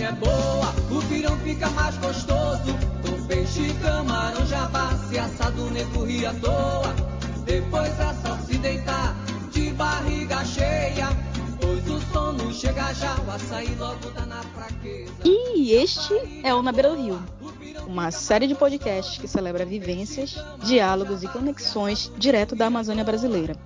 é boa, o pirão fica mais gostoso. Com peixe, camarão, javassi, assado, negro ri à toa. Depois é só se deitar de barriga cheia. Pois o sono chega já, o açaí logo tá na fraqueza. E este é o Na Beira do Rio, uma série de podcasts que celebra vivências, diálogos e conexões direto da Amazônia brasileira.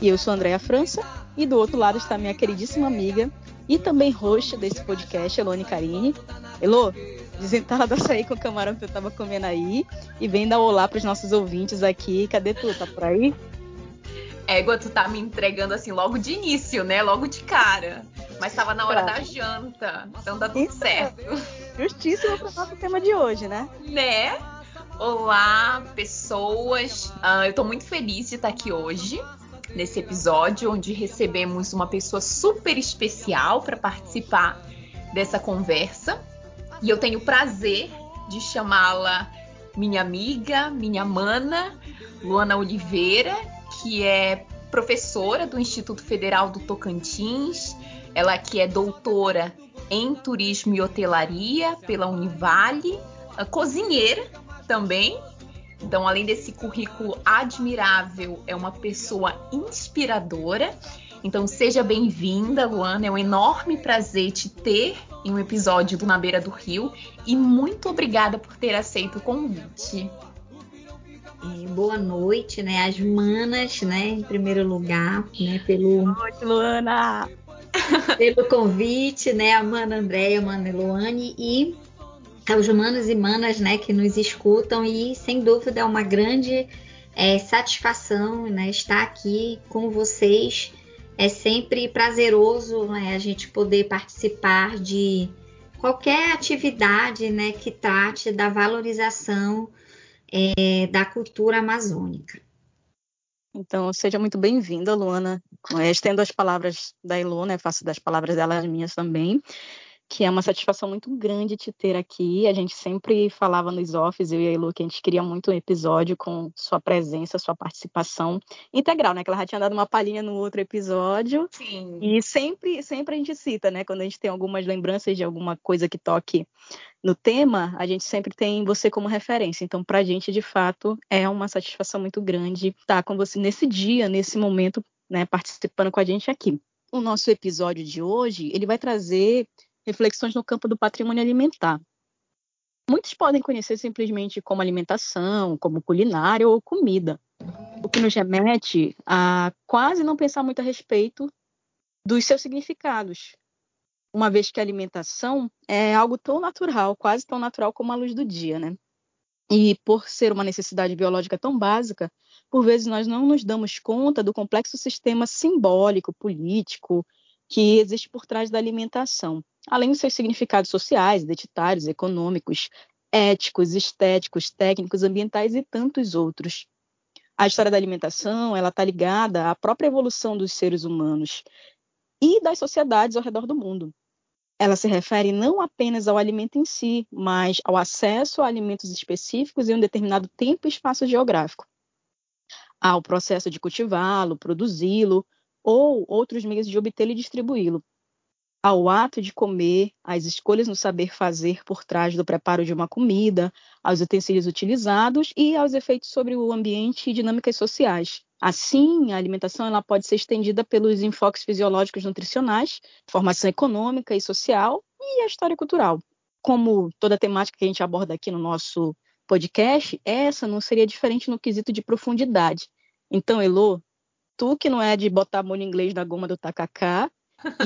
E eu sou Andréa França, e do outro lado está minha queridíssima amiga e também host desse podcast, Elone Carine. Elô, do açaí com o camarão que eu tava comendo aí e vem dar olá pros nossos ouvintes aqui. Cadê tu? Tá por aí? Égua, tu tá me entregando assim logo de início, né? Logo de cara. Mas tava na hora da janta, então dá tudo Isso. certo. Justíssimo pro nosso tema de hoje, né? Né? Olá, pessoas. Ah, eu tô muito feliz de estar aqui hoje, nesse episódio, onde recebemos uma pessoa super especial para participar dessa conversa. E eu tenho o prazer de chamá-la minha amiga, minha mana, Luana Oliveira, que é professora do Instituto Federal do Tocantins. Ela que é doutora em turismo e hotelaria pela Univale, cozinheira também. Então, além desse currículo admirável, é uma pessoa inspiradora. Então, seja bem-vinda, Luana. É um enorme prazer te ter em um episódio do Na Beira do Rio. E muito obrigada por ter aceito o convite. É, boa noite, né? As manas, né? Em primeiro lugar, né? Pelo, Noite, Luana! pelo convite, né? A mana Andréia, a mana Eloane e aos manos e manas, né? Que nos escutam e sem dúvida é uma grande é, satisfação, né? Estar aqui com vocês. É sempre prazeroso, né? A gente poder participar de qualquer atividade, né? Que trate da valorização é, da cultura amazônica. Então, seja muito bem-vinda, Luana. É, Estendo as palavras da Elô, né? Faço das palavras dela as minhas também. Que é uma satisfação muito grande te ter aqui. A gente sempre falava nos offs, eu e a Elô, que a gente queria muito um episódio com sua presença, sua participação integral, né? Que ela já tinha dado uma palhinha no outro episódio. Sim. E sempre, sempre a gente cita, né? Quando a gente tem algumas lembranças de alguma coisa que toque no tema, a gente sempre tem você como referência. Então, para a gente, de fato, é uma satisfação muito grande estar com você nesse dia, nesse momento, né? Participando com a gente aqui. O nosso episódio de hoje, ele vai trazer reflexões no campo do patrimônio alimentar. Muitos podem conhecer simplesmente como alimentação, como culinária ou comida, o que nos remete a quase não pensar muito a respeito dos seus significados, uma vez que a alimentação é algo tão natural, quase tão natural como a luz do dia, né? E por ser uma necessidade biológica tão básica, por vezes nós não nos damos conta do complexo sistema simbólico, político, que existe por trás da alimentação, além dos seus significados sociais, identitários, econômicos, éticos, estéticos, técnicos, ambientais e tantos outros. A história da alimentação, ela está ligada à própria evolução dos seres humanos e das sociedades ao redor do mundo. Ela se refere não apenas ao alimento em si, mas ao acesso a alimentos específicos em um determinado tempo e espaço geográfico, ao processo de cultivá-lo, produzi-lo ou outros meios de obtê-lo e distribuí-lo, ao ato de comer, às escolhas no saber fazer por trás do preparo de uma comida, aos utensílios utilizados e aos efeitos sobre o ambiente e dinâmicas sociais. Assim, a alimentação ela pode ser estendida pelos enfoques fisiológicos nutricionais, formação econômica e social e a história cultural. Como toda a temática que a gente aborda aqui no nosso podcast, essa não seria diferente no quesito de profundidade. Então, Elô, tu que não é de botar molho inglês na goma do tacacá,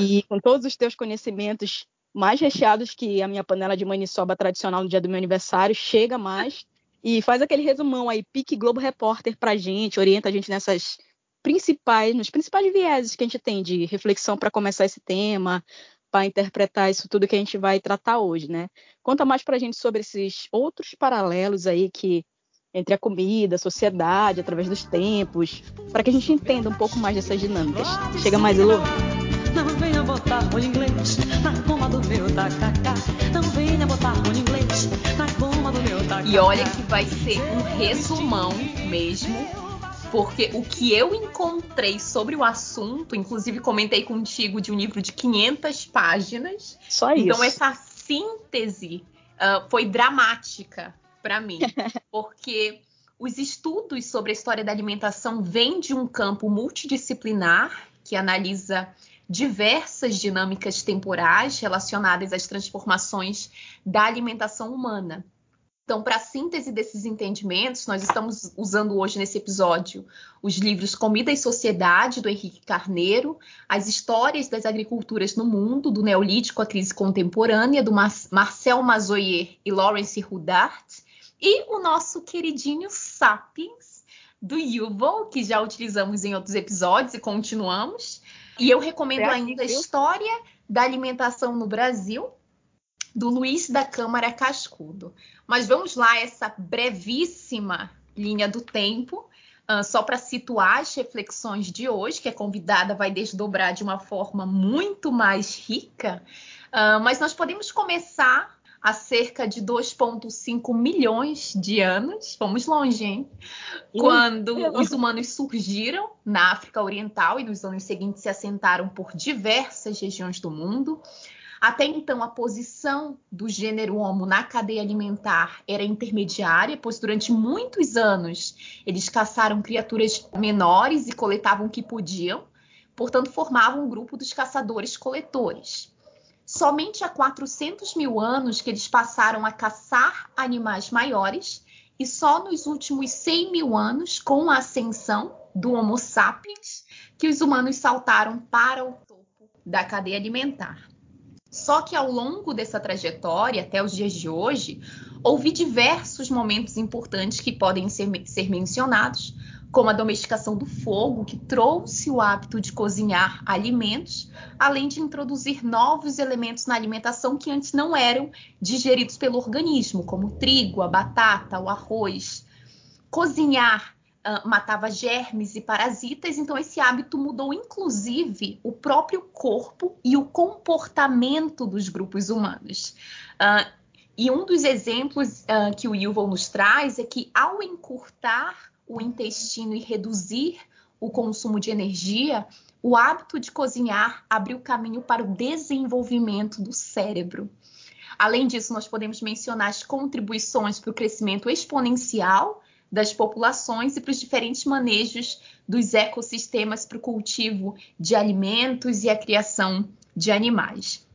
e com todos os teus conhecimentos mais recheados que a minha panela de maniçoba tradicional no dia do meu aniversário, chega mais e faz aquele resumão aí, pique Globo Repórter pra gente, orienta a gente nessas principais, nos principais vieses que a gente tem de reflexão para começar esse tema, para interpretar isso tudo que a gente vai tratar hoje, né? Conta mais pra gente sobre esses outros paralelos aí que entre a comida, a sociedade, através dos tempos, para que a gente entenda um pouco mais dessas dinâmicas. Chega mais, Elô. Não venha botar molho inglês na goma do meu tacacá. Não venha botar molho inglês na goma do meu tacacá. E olha que vai ser um resumão mesmo, porque o que eu encontrei sobre o assunto, inclusive comentei contigo de um livro de 500 páginas. Só isso. Então essa síntese uh, foi dramática para mim, porque os estudos sobre a história da alimentação vêm de um campo multidisciplinar que analisa diversas dinâmicas temporais relacionadas às transformações da alimentação humana. Então, para a síntese desses entendimentos, nós estamos usando hoje nesse episódio os livros Comida e Sociedade, do Henrique Carneiro, As Histórias das Agriculturas no Mundo, do Neolítico à Crise Contemporânea, do Marcel Mazoyer e Lawrence Hudart, e o nosso queridinho Sapiens, do Yuval, que já utilizamos em outros episódios e continuamos. E eu recomendo ainda a História da Alimentação no Brasil, do Luiz da Câmara Cascudo. Mas vamos lá, essa brevíssima linha do tempo, uh, só para situar as reflexões de hoje, que a convidada vai desdobrar de uma forma muito mais rica. Uh, mas nós podemos começar há cerca de 2,5 milhões de anos, fomos longe, hein? Quando os humanos surgiram na África Oriental e nos anos seguintes se assentaram por diversas regiões do mundo. Até então, a posição do gênero Homo na cadeia alimentar era intermediária, pois durante muitos anos eles caçaram criaturas menores e coletavam o que podiam, portanto, formavam um grupo dos caçadores-coletores. Somente há 400 mil anos que eles passaram a caçar animais maiores, e só nos últimos 100 mil anos, com a ascensão do Homo sapiens, que os humanos saltaram para o topo da cadeia alimentar. Só que ao longo dessa trajetória, até os dias de hoje, houve diversos momentos importantes que podem ser, ser mencionados, como a domesticação do fogo, que trouxe o hábito de cozinhar alimentos, além de introduzir novos elementos na alimentação que antes não eram digeridos pelo organismo, como o trigo, a batata, o arroz. Cozinhar uh, matava germes e parasitas, então esse hábito mudou inclusive o próprio corpo e o comportamento dos grupos humanos. Uh, e um dos exemplos uh, que o Yuval nos traz é que ao encurtar o intestino e reduzir o consumo de energia, o hábito de cozinhar abriu caminho para o desenvolvimento do cérebro. Além disso, nós podemos mencionar as contribuições para o crescimento exponencial das populações e para os diferentes manejos dos ecossistemas para o cultivo de alimentos e a criação de animais.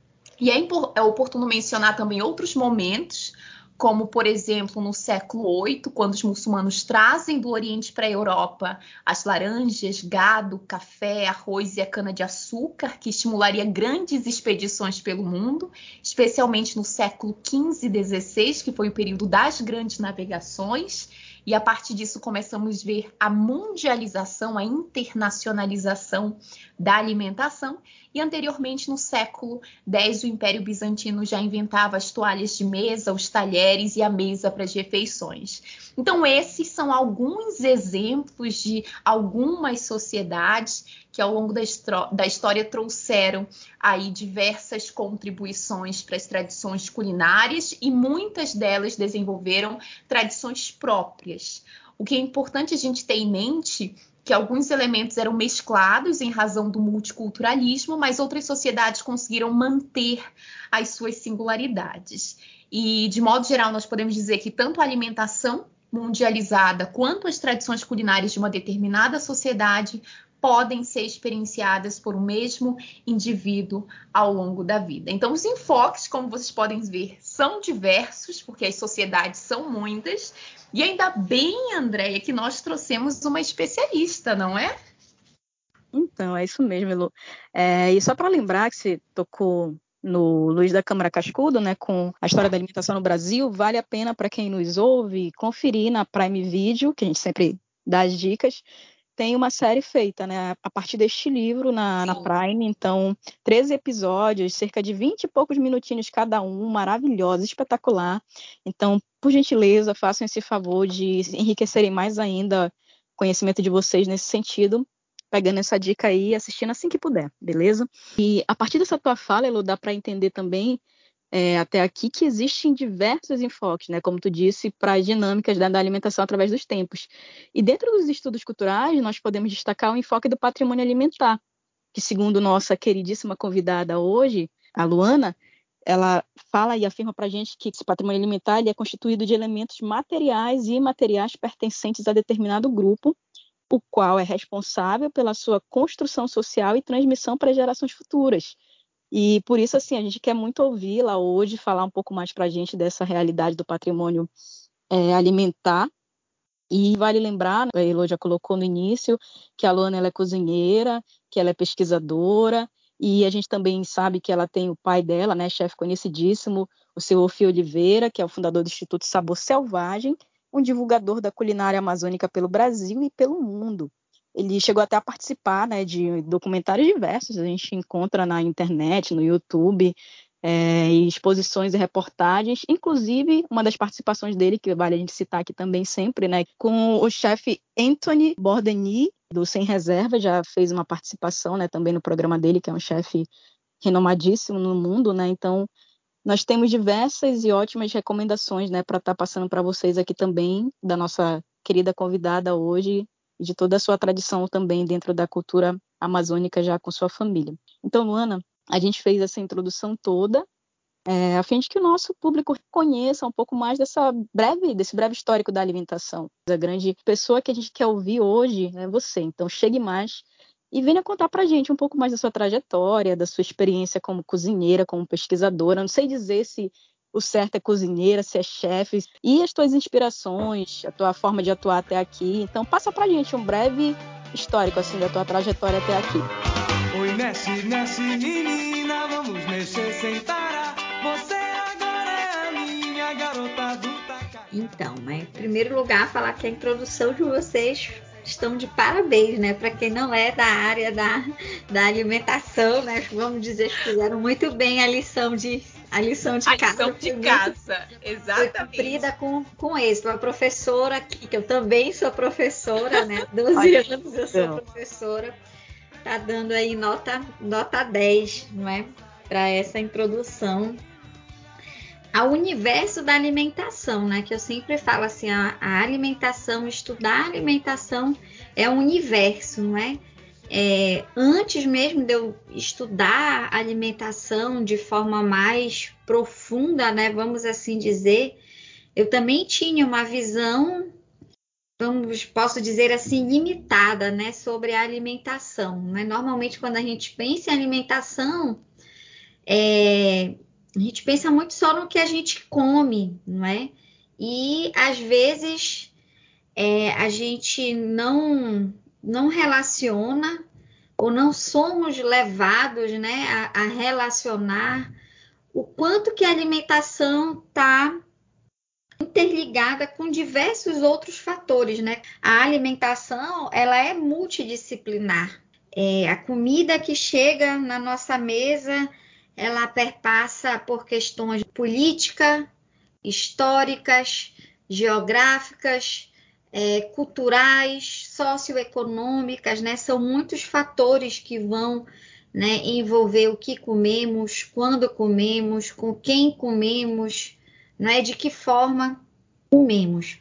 E é, é oportuno mencionar também outros momentos, como, por exemplo, no século VIII, quando os muçulmanos trazem do Oriente para a Europa as laranjas, gado, café, arroz e a cana-de-açúcar, que estimularia grandes expedições pelo mundo, especialmente no século XV e XVI, que foi o período das grandes navegações e a partir disso começamos a ver a mundialização, a internacionalização da alimentação. E anteriormente, no século X, o Império Bizantino já inventava as toalhas de mesa, os talheres e a mesa para as refeições. Então, esses são alguns exemplos de algumas sociedades que ao longo da, história trouxeram aí diversas contribuições para as tradições culinárias e muitas delas desenvolveram tradições próprias. O que é importante a gente ter em mente que alguns elementos eram mesclados em razão do multiculturalismo, mas outras sociedades conseguiram manter as suas singularidades. E, de modo geral, nós podemos dizer que tanto a alimentação mundializada quanto as tradições culinárias de uma determinada sociedade podem ser experienciadas por um mesmo indivíduo ao longo da vida. Então, os enfoques, como vocês podem ver, são diversos, porque as sociedades são muitas, e ainda bem, Andréia, que nós trouxemos uma especialista, não é? Então, é isso mesmo, Lu. É, e só para lembrar que você tocou no Luiz da Câmara Cascudo, né, com a história da alimentação no Brasil, vale a pena para quem nos ouve conferir na Prime Video, que a gente sempre dá as dicas, tem uma série feita, né, a partir deste livro na, na, Prime. Então, 13 episódios, cerca de 20 e poucos minutinhos cada um, maravilhoso, espetacular. Então, por gentileza, façam esse favor de enriquecerem mais ainda o conhecimento de vocês nesse sentido, pegando essa dica aí assistindo assim que puder, beleza? E a partir dessa tua fala, Elo, dá para entender também é, até aqui que existem diversos enfoques, né, como tu disse, para as dinâmicas da, da, alimentação através dos tempos. E dentro dos estudos culturais, nós podemos destacar o enfoque do patrimônio alimentar, que segundo nossa queridíssima convidada hoje, a Luana, ela fala e afirma para a gente que esse patrimônio alimentar é constituído de elementos materiais e imateriais pertencentes a determinado grupo, o qual é responsável pela sua construção social e transmissão para gerações futuras. E por isso, assim, a gente quer muito ouvi-la hoje, falar um pouco mais para a gente dessa realidade do patrimônio é, alimentar. E vale lembrar, a Elo já colocou no início, que a Luana é cozinheira, que ela é pesquisadora, e a gente também sabe que ela tem o pai dela, né, chefe conhecidíssimo, o seu Ofi Oliveira, que é o fundador do Instituto Sabor Selvagem, um divulgador da culinária amazônica pelo Brasil e pelo mundo. Ele chegou até a participar né, de documentários diversos, a gente encontra na internet, no YouTube, é, exposições e reportagens, inclusive uma das participações dele, que vale a gente citar aqui também sempre, né, com o chefe Anthony Bordeni, do Sem Reserva, já fez uma participação né, também no programa dele, que é um chefe renomadíssimo no mundo, né, então nós temos diversas e ótimas recomendações né, para estar tá passando para vocês aqui também, da nossa querida convidada hoje, e de toda a sua tradição também dentro da cultura amazônica já com sua família. Então, Luana, a gente fez essa introdução toda é, a fim de que o nosso público conheça um pouco mais dessa breve, desse breve histórico da alimentação. A grande pessoa que a gente quer ouvir hoje é você. Então, chegue mais e venha contar para a gente um pouco mais da sua trajetória, da sua experiência como cozinheira, como pesquisadora. Não sei dizer se o certo é cozinheira, se é chefe, e as tuas inspirações, a tua forma de atuar até aqui. Então, passa para a gente um breve histórico assim da tua trajetória até aqui. Oi, mexe, mexe, menina, vamos mexer sem parar. Você agora é a minha garota do Então, né, em primeiro lugar, falar que a introdução de vocês estão de parabéns, né? Para quem não é da área da, da alimentação, né? Vamos dizer que fizeram muito bem a lição de a lição de a casa. Lição de casa, exatamente. Foi cumprida com, com êxito. A professora aqui, que eu também sou professora, né? 12 anos eu sou professora tá dando aí nota, nota 10, não é? Para essa introdução ao universo da alimentação, né? Que eu sempre falo assim, a, a alimentação, estudar a alimentação é um universo, não é? é? Antes mesmo de eu estudar a alimentação de forma mais profunda, né? Vamos assim dizer, eu também tinha uma visão vamos, posso dizer assim, limitada, né, sobre a alimentação. Né? Normalmente, quando a gente pensa em alimentação, é, a gente pensa muito só no que a gente come, não é? E às vezes é, a gente não não relaciona ou não somos levados, né, a, a relacionar o quanto que a alimentação está interligada com diversos outros fatores, né? A alimentação, ela é multidisciplinar. É, a comida que chega na nossa mesa, ela perpassa por questões política, históricas, geográficas, é, culturais, socioeconômicas, né? São muitos fatores que vão né, envolver o que comemos, quando comemos, com quem comemos, não é? De que forma comemos.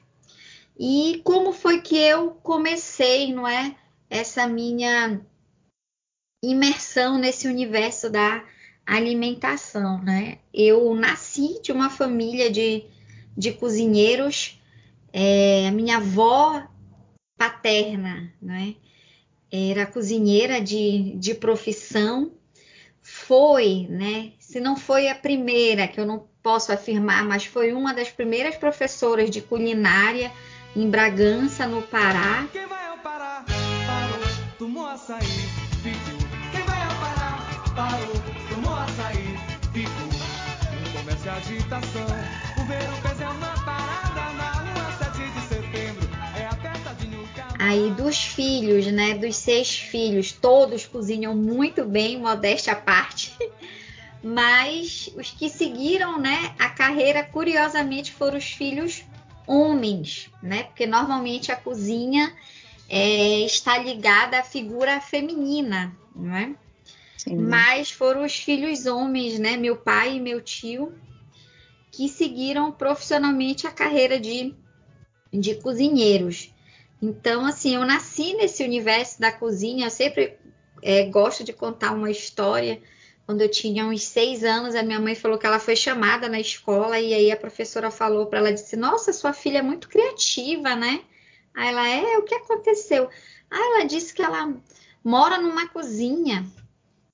E como foi que eu comecei, não é? Essa minha imersão nesse universo da alimentação, né? Eu nasci de uma família de, de cozinheiros. É, minha avó paterna, né? Era cozinheira de, de profissão. Foi, né? Se não foi a primeira, que eu não posso afirmar, mas foi uma das primeiras professoras de culinária em Bragança, no Pará? Comércio agitação, o verão fez é uma parada na rua 7 de setembro. É a festa de Aí dos filhos, né, dos seis filhos, todos cozinham muito bem, modéstia à parte. mas os que seguiram, né, a carreira, curiosamente, foram os filhos homens, né? Porque normalmente a cozinha é, está ligada à figura feminina, não é? Sim. Mas foram os filhos homens, né? Meu pai e meu tio, que seguiram profissionalmente a carreira de, de cozinheiros. Então, assim, eu nasci nesse universo da cozinha, eu sempre é, gosto de contar uma história quando eu tinha uns seis anos, a minha mãe falou que ela foi chamada na escola e aí a professora falou para ela, disse, nossa, sua filha é muito criativa, né? Aí ela, é, o que aconteceu? Aí ela disse que ela mora numa cozinha,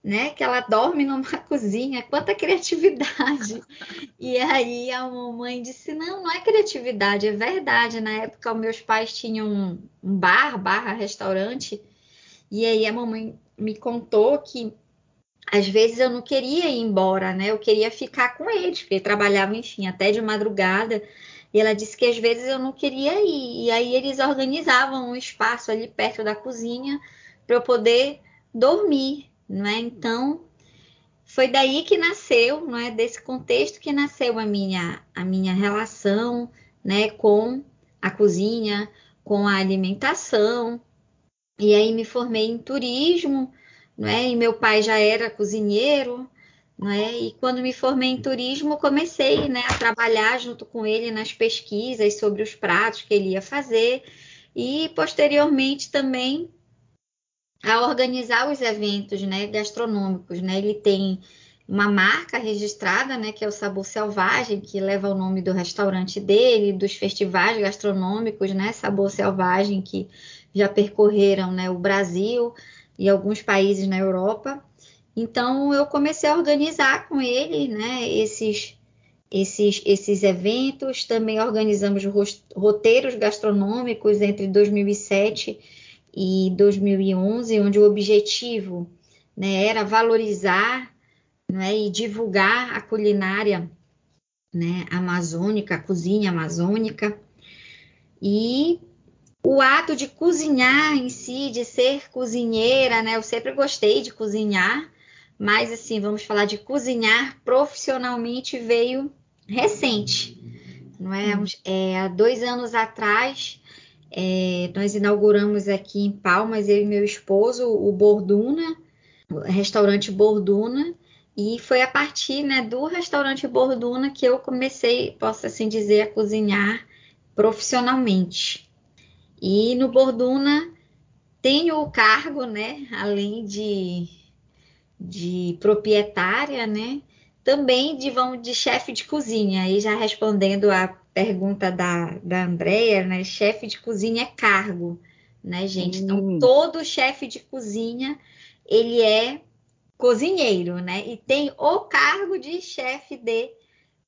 né? Que ela dorme numa cozinha, quanta criatividade. e aí a mamãe disse: não, não é criatividade, é verdade. Na época, meus pais tinham um bar, barra restaurante, e aí a mamãe me contou que às vezes eu não queria ir embora, né? Eu queria ficar com eles, porque trabalhavam, enfim, até de madrugada. E ela disse que às vezes eu não queria ir. E aí eles organizavam um espaço ali perto da cozinha para eu poder dormir, não é? Então, foi daí que nasceu, não é? Desse contexto que nasceu a minha a minha relação, né, com a cozinha, com a alimentação. E aí me formei em turismo, não é? E meu pai já era cozinheiro, não é? E quando me formei em turismo, comecei, né, a trabalhar junto com ele nas pesquisas sobre os pratos que ele ia fazer e posteriormente também a organizar os eventos, né, gastronômicos, né? Ele tem uma marca registrada, né, que é o Sabor Selvagem, que leva o nome do restaurante dele, dos festivais gastronômicos, né, Sabor Selvagem, que já percorreram, né, o Brasil, e alguns países na Europa. Então eu comecei a organizar com ele, né, esses esses esses eventos, também organizamos roteiros gastronômicos entre 2007 e 2011, onde o objetivo né, era valorizar né, e divulgar a culinária né, amazônica, a cozinha amazônica. E o ato de cozinhar em si, de ser cozinheira, né? Eu sempre gostei de cozinhar, mas assim, vamos falar de cozinhar profissionalmente veio recente, não é? Hum. é há dois anos atrás, é, nós inauguramos aqui em Palmas, eu e meu esposo, o Borduna, o restaurante Borduna, e foi a partir né, do restaurante Borduna que eu comecei, posso assim dizer, a cozinhar profissionalmente. E no Borduna tenho o cargo, né, além de, de proprietária, né, também de, de chefe de cozinha. E já respondendo a pergunta da, da Andrea, né, chefe de cozinha é cargo, né, gente? Então, hum. todo chefe de cozinha, ele é cozinheiro, né? E tem o cargo de chefe de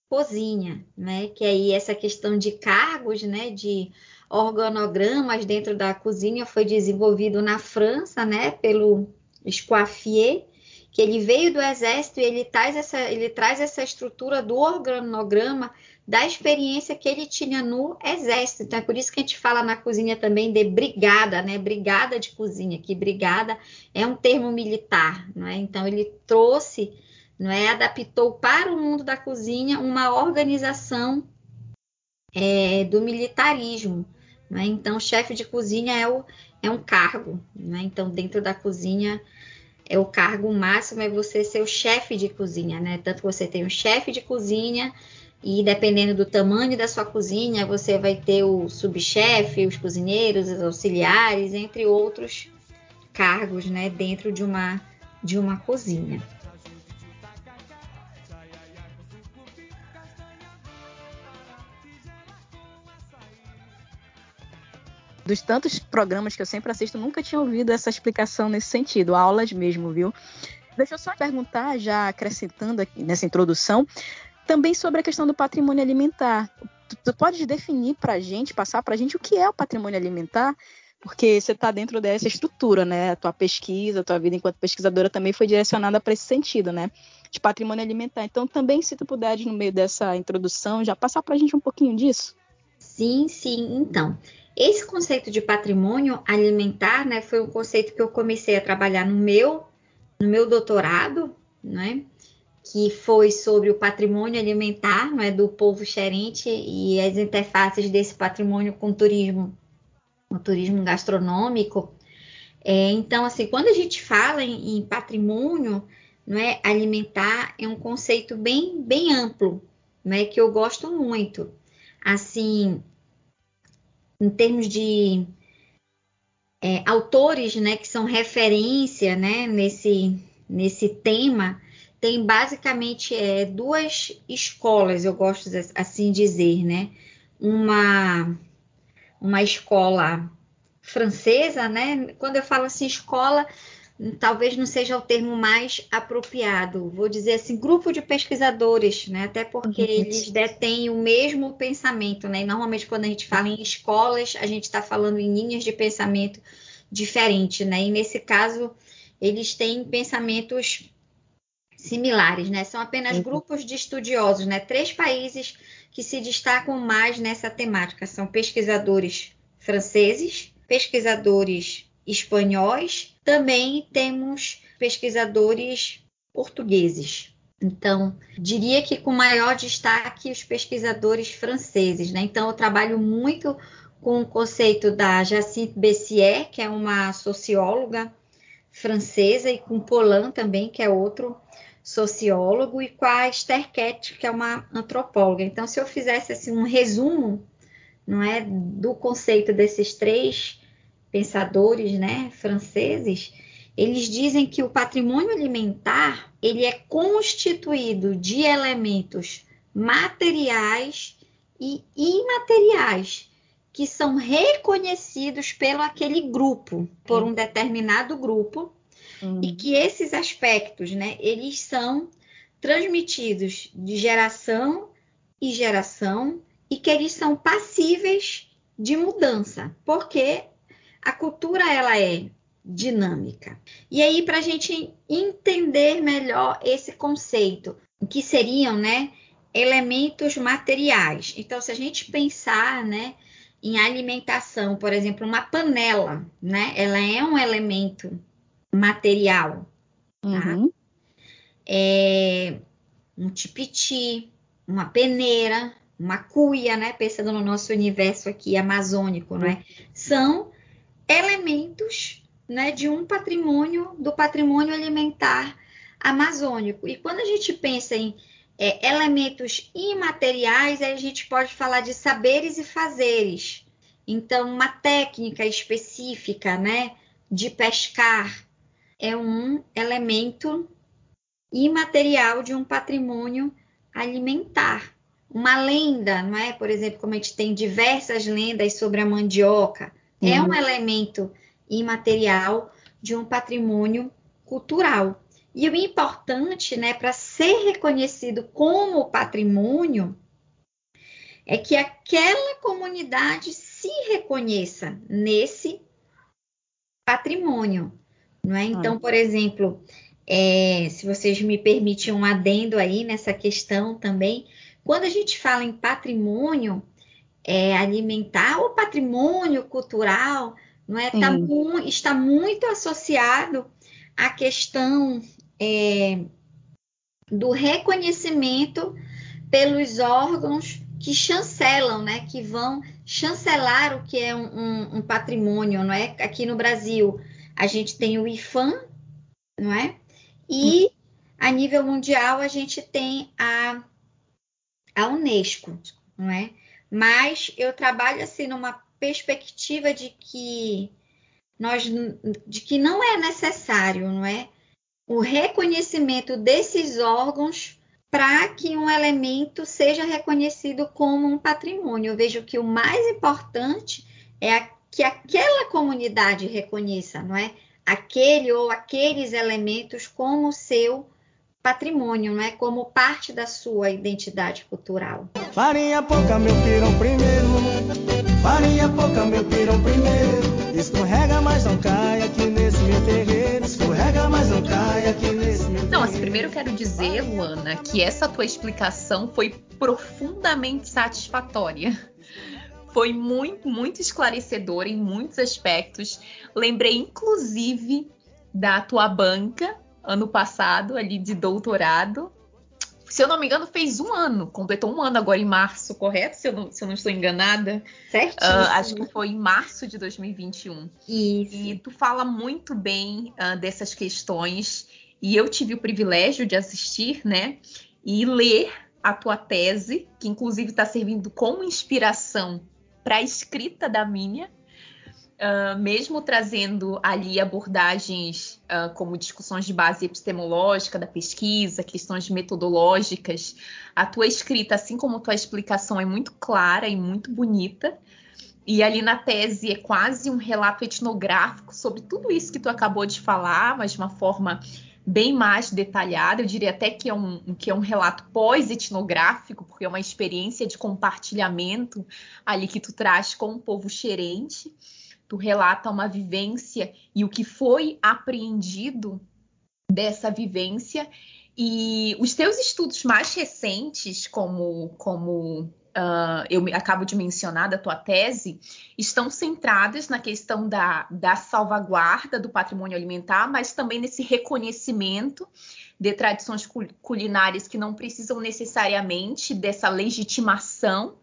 cozinha, né? Que aí essa questão de cargos, né? De organogramas dentro da cozinha foi desenvolvido na França, né, pelo Escoiffier, que ele veio do exército e ele traz essa, ele traz essa estrutura do organograma da experiência que ele tinha no exército. Então é por isso que a gente fala na cozinha também de brigada, né? Brigada de cozinha, que brigada é um termo militar, não é? Então ele trouxe, não é? Adaptou para o mundo da cozinha uma organização é, do militarismo, né? Então, chefe de cozinha é, o, é um cargo. Né? Então, dentro da cozinha, é o cargo máximo é você ser o chefe de cozinha. Né? Tanto você tem o chefe de cozinha, e dependendo do tamanho da sua cozinha, você vai ter o subchefe, os cozinheiros, os auxiliares, entre outros cargos né? dentro de uma, de uma cozinha. dos tantos programas que eu sempre assisto, nunca tinha ouvido essa explicação nesse sentido, aulas mesmo, viu? Deixa eu só perguntar, já acrescentando aqui nessa introdução, também sobre a questão do patrimônio alimentar. Tu, tu pode definir para a gente, passar para a gente o que é o patrimônio alimentar? Porque você está dentro dessa estrutura, né? A tua pesquisa, a tua vida enquanto pesquisadora também foi direcionada para esse sentido, né? De patrimônio alimentar. Então, também, se tu puderes, no meio dessa introdução, já passar para a gente um pouquinho disso. Sim, sim. Então, esse conceito de patrimônio alimentar, né, foi um conceito que eu comecei a trabalhar no meu, no meu doutorado, né, que foi sobre o patrimônio alimentar, né, do povo xerente e as interfaces desse patrimônio com o turismo, o turismo gastronômico. É, então, assim, quando a gente fala em, em patrimônio, não é alimentar é um conceito bem bem amplo, né, que eu gosto muito. Assim, em termos de é, autores né, que são referência né, nesse, nesse tema, tem basicamente é, duas escolas, eu gosto de, assim dizer, né? Uma, uma escola francesa, né? Quando eu falo assim, escola, talvez não seja o termo mais apropriado. Vou dizer assim, grupo de pesquisadores, né? Até porque uhum. eles detêm o mesmo pensamento, né? E normalmente quando a gente fala em escolas, a gente está falando em linhas de pensamento diferentes, né? E nesse caso, eles têm pensamentos similares, né? São apenas uhum. grupos de estudiosos, né? Três países que se destacam mais nessa temática são pesquisadores franceses, pesquisadores espanhóis, também temos pesquisadores portugueses. Então, diria que com maior destaque os pesquisadores franceses, né? Então, eu trabalho muito com o conceito da Jacinthe Bessier, que é uma socióloga francesa, e com Polan também, que é outro sociólogo, e com a Esther Kett, que é uma antropóloga. Então, se eu fizesse assim, um resumo não é, do conceito desses três pensadores né, franceses, eles dizem que o patrimônio alimentar ele é constituído de elementos materiais e imateriais que são reconhecidos pelo aquele grupo, por um determinado grupo, uhum. e que esses aspectos, né, eles são transmitidos de geração e geração e que eles são passíveis de mudança, porque a cultura ela é dinâmica. E aí, para a gente entender melhor esse conceito, o que seriam, né, elementos materiais. Então, se a gente pensar, né, em alimentação, por exemplo, uma panela, né, ela é um elemento material. Tá? Uhum. É um tipiti, uma peneira, uma cuia, né? Pensando no nosso universo aqui amazônico, né? São elementos, né, de um patrimônio, do patrimônio alimentar amazônico. E quando a gente pensa em é, elementos imateriais, a gente pode falar de saberes e fazeres. Então, uma técnica específica, né, de pescar é um elemento imaterial de um patrimônio alimentar uma lenda, não é? Por exemplo, como a gente tem diversas lendas sobre a mandioca, uhum. é um elemento imaterial de um patrimônio cultural. E o importante, né, para ser reconhecido como patrimônio, é que aquela comunidade se reconheça nesse patrimônio, não é? Então, por exemplo, é, se vocês me permitem um adendo aí nessa questão também, quando a gente fala em patrimônio é, alimentar ou patrimônio cultural, não é? Tá mu está muito associado à questão é, do reconhecimento pelos órgãos que chancelam, né? Que vão chancelar o que é um, um, um patrimônio, não é? Aqui no Brasil a gente tem o IFAM, não é? E a nível mundial a gente tem a a Unesco, não é? Mas eu trabalho assim numa perspectiva de que nós de que não é necessário, não é? O reconhecimento desses órgãos para que um elemento seja reconhecido como um patrimônio. Eu vejo que o mais importante é que aquela comunidade reconheça, não é? Aquele ou aqueles elementos como seu patrimônio, não é? Como parte da sua identidade cultural. Farinha pouca, meu pirão primeiro. Farinha pouca, meu pirão primeiro. Escorrega, mas não cai aqui nesse meu terreiro. Escorrega, mas não cai aqui nesse meu Não, assim, primeiro eu quero dizer, Luana, que essa tua explicação foi profundamente satisfatória foi muito, muito esclarecedora em muitos aspectos. Lembrei, inclusive, da tua banca, ano passado, ali de doutorado. Se eu não me engano, fez um ano, completou um ano agora em março, correto? Se eu não, se eu não estou enganada. Certo. Uh, ah, acho que foi em março de 2021. Isso. E tu fala muito bem uh, dessas questões. E eu tive o privilégio de assistir, né? E ler a tua tese, que inclusive está servindo como inspiração para a escrita da minha. uh, mesmo trazendo ali abordagens uh, como discussões de base epistemológica da pesquisa, questões metodológicas, a tua escrita, assim como tua explicação, é muito clara e muito bonita. E ali na tese é quase um relato etnográfico sobre tudo isso que tu acabou de falar, mas de uma forma bem mais detalhada. Eu diria até que é um, que é um relato pós-etnográfico, porque é uma experiência de compartilhamento ali que tu traz com o povo xerente tu relata uma vivência e o que foi apreendido dessa vivência. E os teus estudos mais recentes, como, como uh, eu acabo de mencionar da tua tese, estão centradas na questão da, da salvaguarda do patrimônio alimentar, mas também nesse reconhecimento de tradições culinárias que não precisam necessariamente dessa legitimação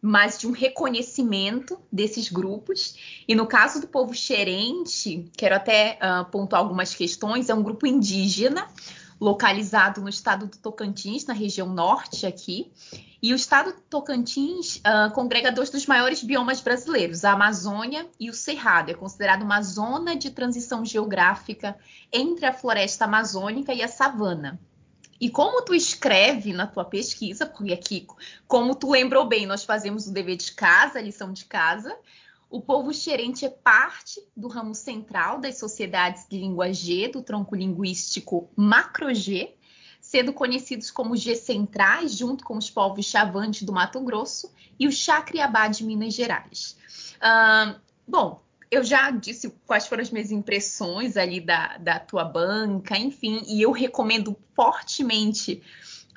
mas de um reconhecimento desses grupos. E no caso do povo xerente, quero até uh, pontuar algumas questões, é um grupo indígena localizado no estado do Tocantins, na região norte aqui. E o estado do Tocantins uh, congrega dois dos maiores biomas brasileiros, a Amazônia e o Cerrado. É considerado uma zona de transição geográfica entre a floresta amazônica e a savana. E como tu escreve na tua pesquisa, porque aqui, como tu lembrou bem, nós fazemos o dever de casa, a lição de casa, o povo xerente é parte do ramo central das sociedades de língua G, do tronco linguístico macro-G, sendo conhecidos como G centrais, junto com os povos Chavante do Mato Grosso e o Chacriabá de Minas Gerais. Uh, bom, eu já disse quais foram as minhas impressões ali da, da tua banca, enfim, e eu recomendo fortemente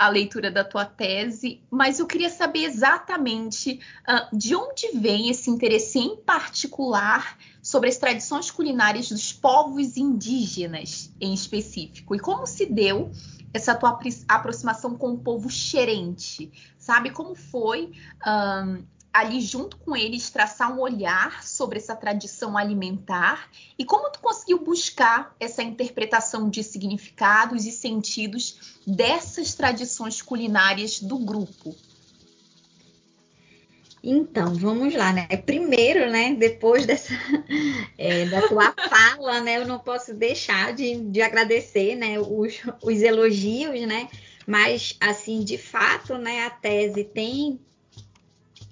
a leitura da tua tese, mas eu queria saber exatamente uh, de onde vem esse interesse em particular sobre as tradições culinárias dos povos indígenas em específico e como se deu essa tua aproximação com o povo xerente, sabe? Como foi um, ali junto com eles traçar um olhar sobre essa tradição alimentar e como tu conseguiu buscar essa interpretação de significados e sentidos dessas tradições culinárias do grupo. Então, vamos lá, né? Primeiro, né, depois dessa é, da tua fala, né, eu não posso deixar de, de agradecer, né, os, os elogios, né, mas, assim, de fato, né, a tese tem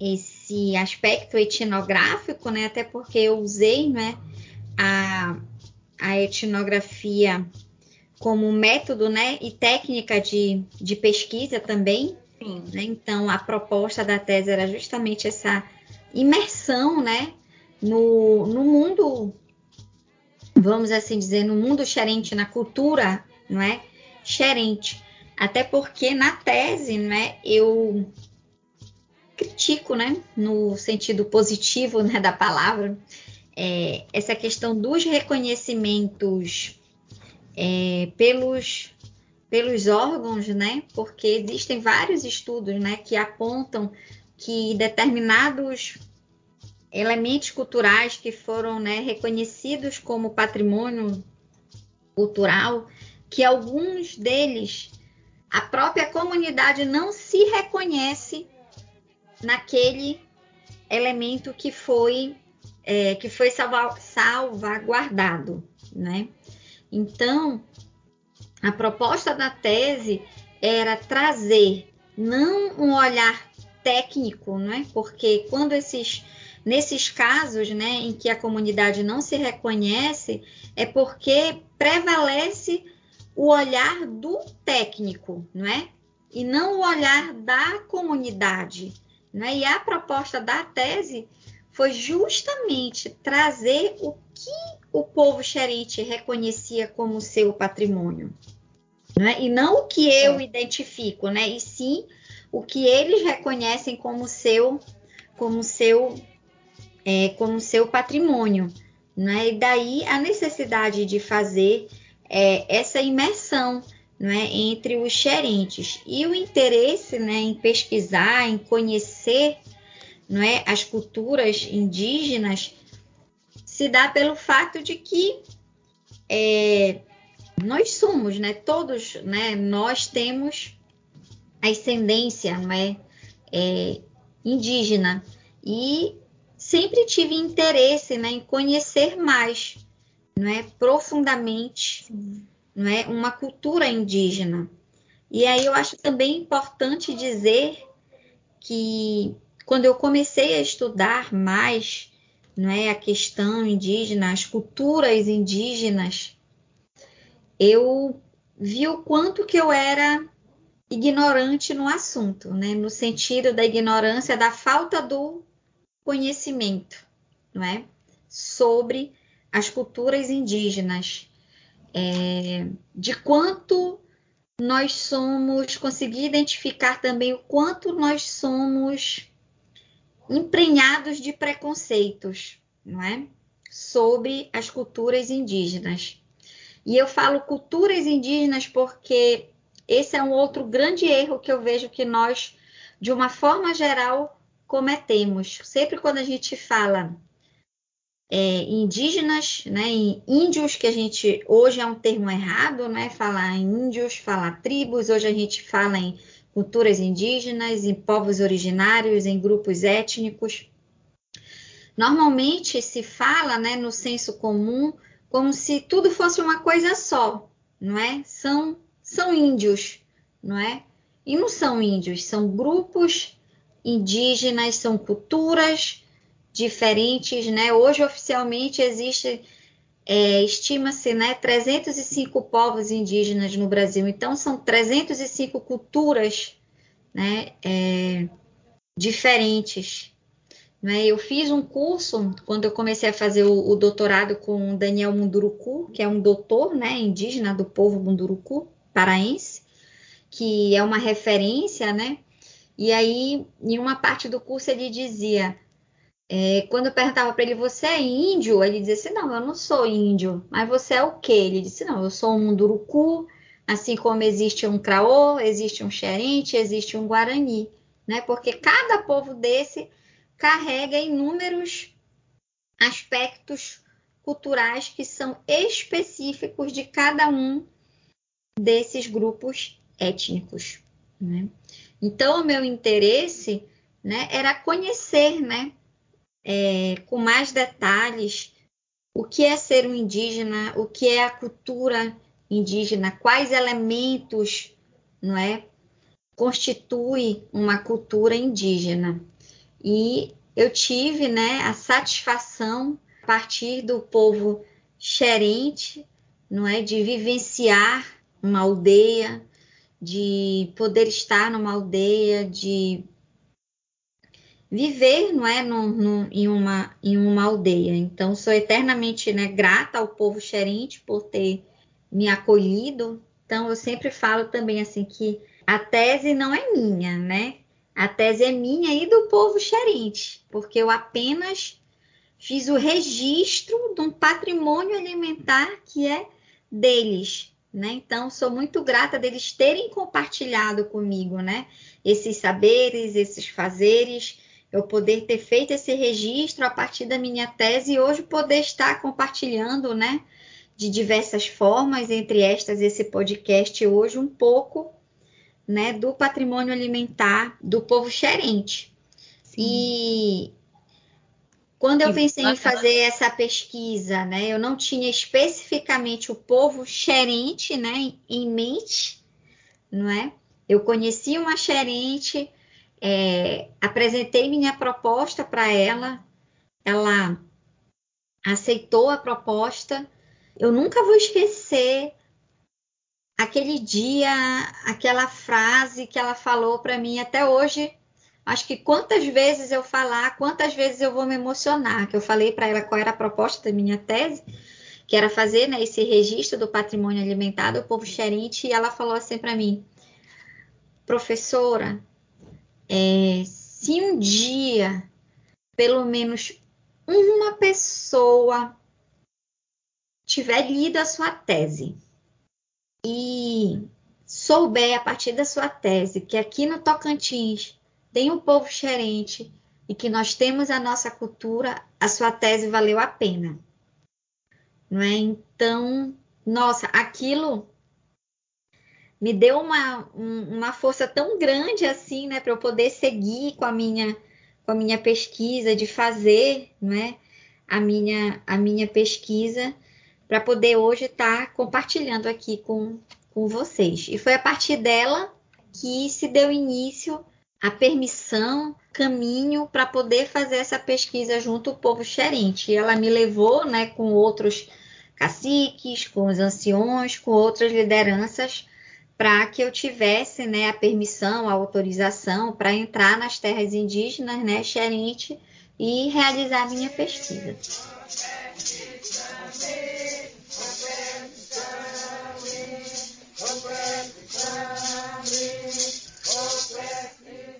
esse aspecto etnográfico, né? Até porque eu usei, né, a, a etnografia como método, né, e técnica de, de pesquisa também. Né? Então, a proposta da tese era justamente essa imersão, né, no, no mundo, vamos assim dizer, no mundo xerente, na cultura, não é, xerente. Até porque na tese, né, eu critico, né, no sentido positivo né, da palavra, é, essa questão dos reconhecimentos é, pelos, pelos órgãos, né, porque existem vários estudos né, que apontam que determinados elementos culturais que foram né, reconhecidos como patrimônio cultural, que alguns deles a própria comunidade não se reconhece naquele elemento que foi é, que foi salva, salvaguardado, né? Então, a proposta da tese era trazer não um olhar técnico, né? Porque quando esses nesses casos, né, em que a comunidade não se reconhece, é porque prevalece o olhar do técnico, não é? E não o olhar da comunidade. Né? E a proposta da tese foi justamente trazer o que o povo xerente reconhecia como seu patrimônio. Né? E não o que eu identifico, né? e sim o que eles reconhecem como seu, como seu, é, como seu patrimônio. Né? E daí a necessidade de fazer é, essa imersão né, entre os gerentes. E o interesse né, em pesquisar, em conhecer é, as culturas indígenas se dá pelo fato de que é, nós somos, né, todos, né, nós temos ascendência é, é indígena. E sempre tive interesse né, em conhecer mais, não é, profundamente, é, uma cultura indígena. E aí eu acho também importante dizer que quando eu comecei a estudar mais, não é, a questão indígena, as culturas indígenas, eu vi o quanto que eu era ignorante no assunto, né? No sentido da ignorância, da falta do conhecimento, não é? Sobre as culturas indígenas, é, de quanto nós somos, conseguir identificar também o quanto nós somos emprenhados de preconceitos, não é? Sobre as culturas indígenas. E eu falo culturas indígenas porque esse é um outro grande erro que eu vejo que nós, de uma forma geral, cometemos. Sempre quando a gente fala é, indígenas, né, índios, que a gente hoje é um termo errado, né, falar índios, falar tribos, hoje a gente fala em culturas indígenas, em povos originários, em grupos étnicos. Normalmente se fala, né, no senso comum, como se tudo fosse uma coisa só, não é? São são índios, não é? E não são índios, são grupos indígenas, são culturas diferentes, né? Hoje oficialmente existe, é, estima-se, né, 305 povos indígenas no Brasil. Então são 305 culturas, né, é, diferentes. Né? Eu fiz um curso quando eu comecei a fazer o, o doutorado com Daniel Munduruku, que é um doutor, né, indígena do povo Munduruku paraense, que é uma referência, né? E aí, em uma parte do curso, ele dizia: é, quando eu perguntava para ele, você é índio? Ele dizia assim: não, eu não sou índio, mas você é o quê? Ele disse: não, eu sou um munduruku, assim como existe um craô, existe um xerente, existe um guarani, né? Porque cada povo desse carrega inúmeros aspectos culturais que são específicos de cada um desses grupos étnicos. Né? Então, o meu interesse né, era conhecer né, é, com mais detalhes o que é ser um indígena, o que é a cultura indígena, quais elementos não é, constitui uma cultura indígena. E eu tive né, a satisfação, a partir do povo xerente, não é, de vivenciar uma aldeia, de poder estar numa aldeia, de viver, não é, num, num, em, uma, em uma aldeia. Então, sou eternamente né, grata ao povo xerente por ter me acolhido. Então, eu sempre falo também assim que a tese não é minha, né? A tese é minha e do povo xerente, porque eu apenas fiz o registro de um patrimônio alimentar que é deles, né? Então, sou muito grata deles terem compartilhado comigo, né? Esses saberes, esses fazeres, eu poder ter feito esse registro a partir da minha tese e hoje poder estar compartilhando, né? De diversas formas, entre estas esse podcast hoje, um pouco, né? Do patrimônio alimentar do povo xerente. Sim. E quando eu pensei em fazer essa pesquisa, né, eu não tinha especificamente o povo xerente, né, em mente, não é? Eu conheci uma xerente, é, apresentei minha proposta para ela, ela aceitou a proposta. Eu nunca vou esquecer aquele dia, aquela frase que ela falou para mim até hoje acho que quantas vezes eu falar, quantas vezes eu vou me emocionar, que eu falei para ela qual era a proposta da minha tese, que era fazer né, esse registro do patrimônio alimentar do povo xerente, e ela falou assim para mim, professora, é, se um dia, pelo menos uma pessoa tiver lido a sua tese e souber a partir da sua tese que aqui no Tocantins tem um povo xerente e que nós temos a nossa cultura, a sua tese valeu a pena. Não é? Então, nossa, aquilo me deu uma, uma força tão grande assim, né, para eu poder seguir com a minha com a minha pesquisa, de fazer né, a, minha, a minha pesquisa, para poder hoje estar tá compartilhando aqui com, com vocês. E foi a partir dela que se deu início a permissão, caminho para poder fazer essa pesquisa junto ao povo xerente. E ela me levou, né, com outros caciques, com os anciões, com outras lideranças, para que eu tivesse, né, a permissão, a autorização para entrar nas terras indígenas, né, xerente, e realizar minha pesquisa.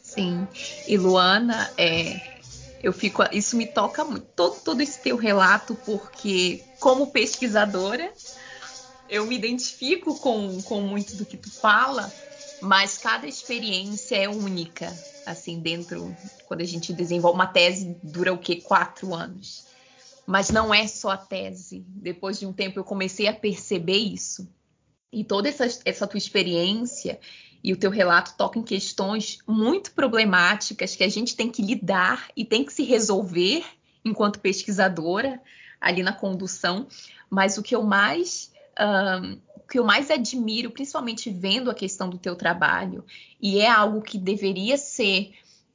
Sim. E Luana, é, eu fico, isso me toca muito, todo, todo esse teu relato, porque como pesquisadora, eu me identifico com, com muito do que tu fala, mas cada experiência é única, assim, dentro, quando a gente desenvolve uma tese, dura o quê? Quatro anos. Mas não é só a tese. Depois de um tempo eu comecei a perceber isso. E toda essa, essa tua experiência e o teu relato toca em questões muito problemáticas que a gente tem que lidar e tem que se resolver enquanto pesquisadora ali na condução. Mas o que eu mais um, que eu mais admiro, principalmente vendo a questão do teu trabalho, e é algo que deveria ser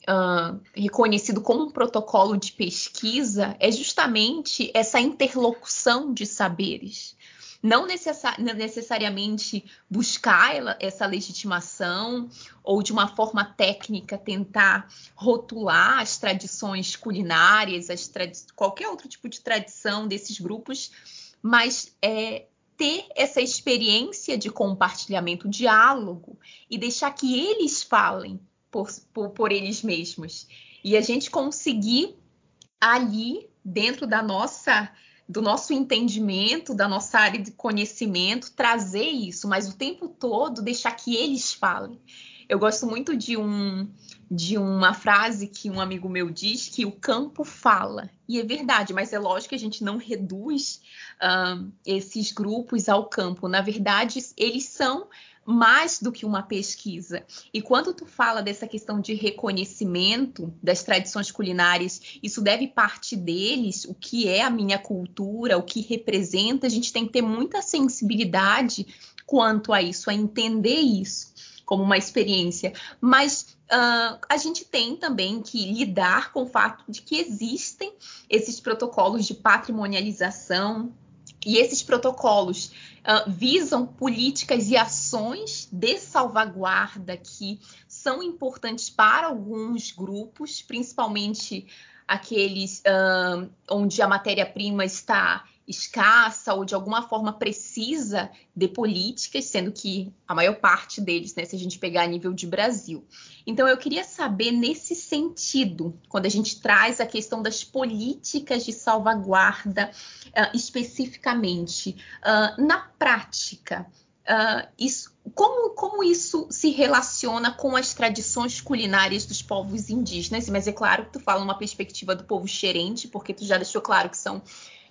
uh, reconhecido como um protocolo de pesquisa, é justamente essa interlocução de saberes. Não necessariamente buscar essa legitimação ou de uma forma técnica tentar rotular as tradições culinárias, as tradi qualquer outro tipo de tradição desses grupos, mas é, ter essa experiência de compartilhamento, diálogo e deixar que eles falem por, por, por eles mesmos e a gente conseguir ali dentro da nossa do nosso entendimento, da nossa área de conhecimento, trazer isso, mas o tempo todo deixar que eles falem. Eu gosto muito de um de uma frase que um amigo meu diz que o campo fala. E é verdade, mas é lógico que a gente não reduz esses grupos ao campo. Na verdade, eles são mais do que uma pesquisa. E quando tu fala dessa questão de reconhecimento das tradições culinárias, isso deve partir deles, o que é a minha cultura, o que representa, a gente tem que ter muita sensibilidade quanto a isso, a entender isso como uma experiência. Mas uh, a gente tem também que lidar com o fato de que existem esses protocolos de patrimonialização, e esses protocolos uh, visam políticas e ações de salvaguarda que são importantes para alguns grupos, principalmente aqueles uh, onde a matéria-prima está escassa ou de alguma forma precisa de políticas, sendo que a maior parte deles, né, se a gente pegar a nível de Brasil. Então eu queria saber nesse sentido, quando a gente traz a questão das políticas de salvaguarda uh, especificamente, uh, na prática, uh, isso, como, como isso se relaciona com as tradições culinárias dos povos indígenas? Mas é claro que tu fala uma perspectiva do povo xerente, porque tu já deixou claro que são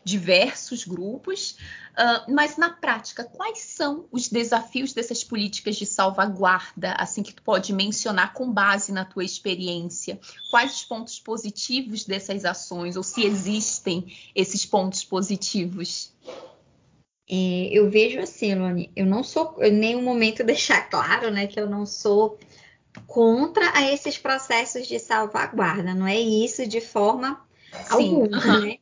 diversos grupos, uh, mas na prática, quais são os desafios dessas políticas de salvaguarda, assim que tu pode mencionar com base na tua experiência? Quais os pontos positivos dessas ações, ou se existem esses pontos positivos? É, eu vejo assim, Loni, eu não sou, em nenhum momento deixar claro, né, que eu não sou contra a esses processos de salvaguarda, não é isso de forma Sim. alguma, né?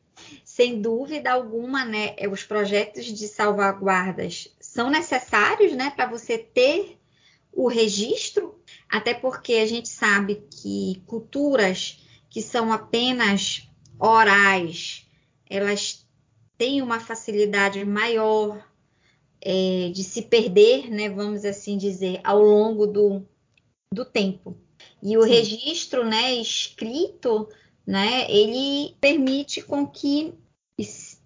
Sem dúvida alguma, né, é, os projetos de salvaguardas são necessários, né, para você ter o registro, até porque a gente sabe que culturas que são apenas orais, elas têm uma facilidade maior é, de se perder, né, vamos assim dizer, ao longo do, do tempo. E o Sim. registro, né, escrito, né, ele permite com que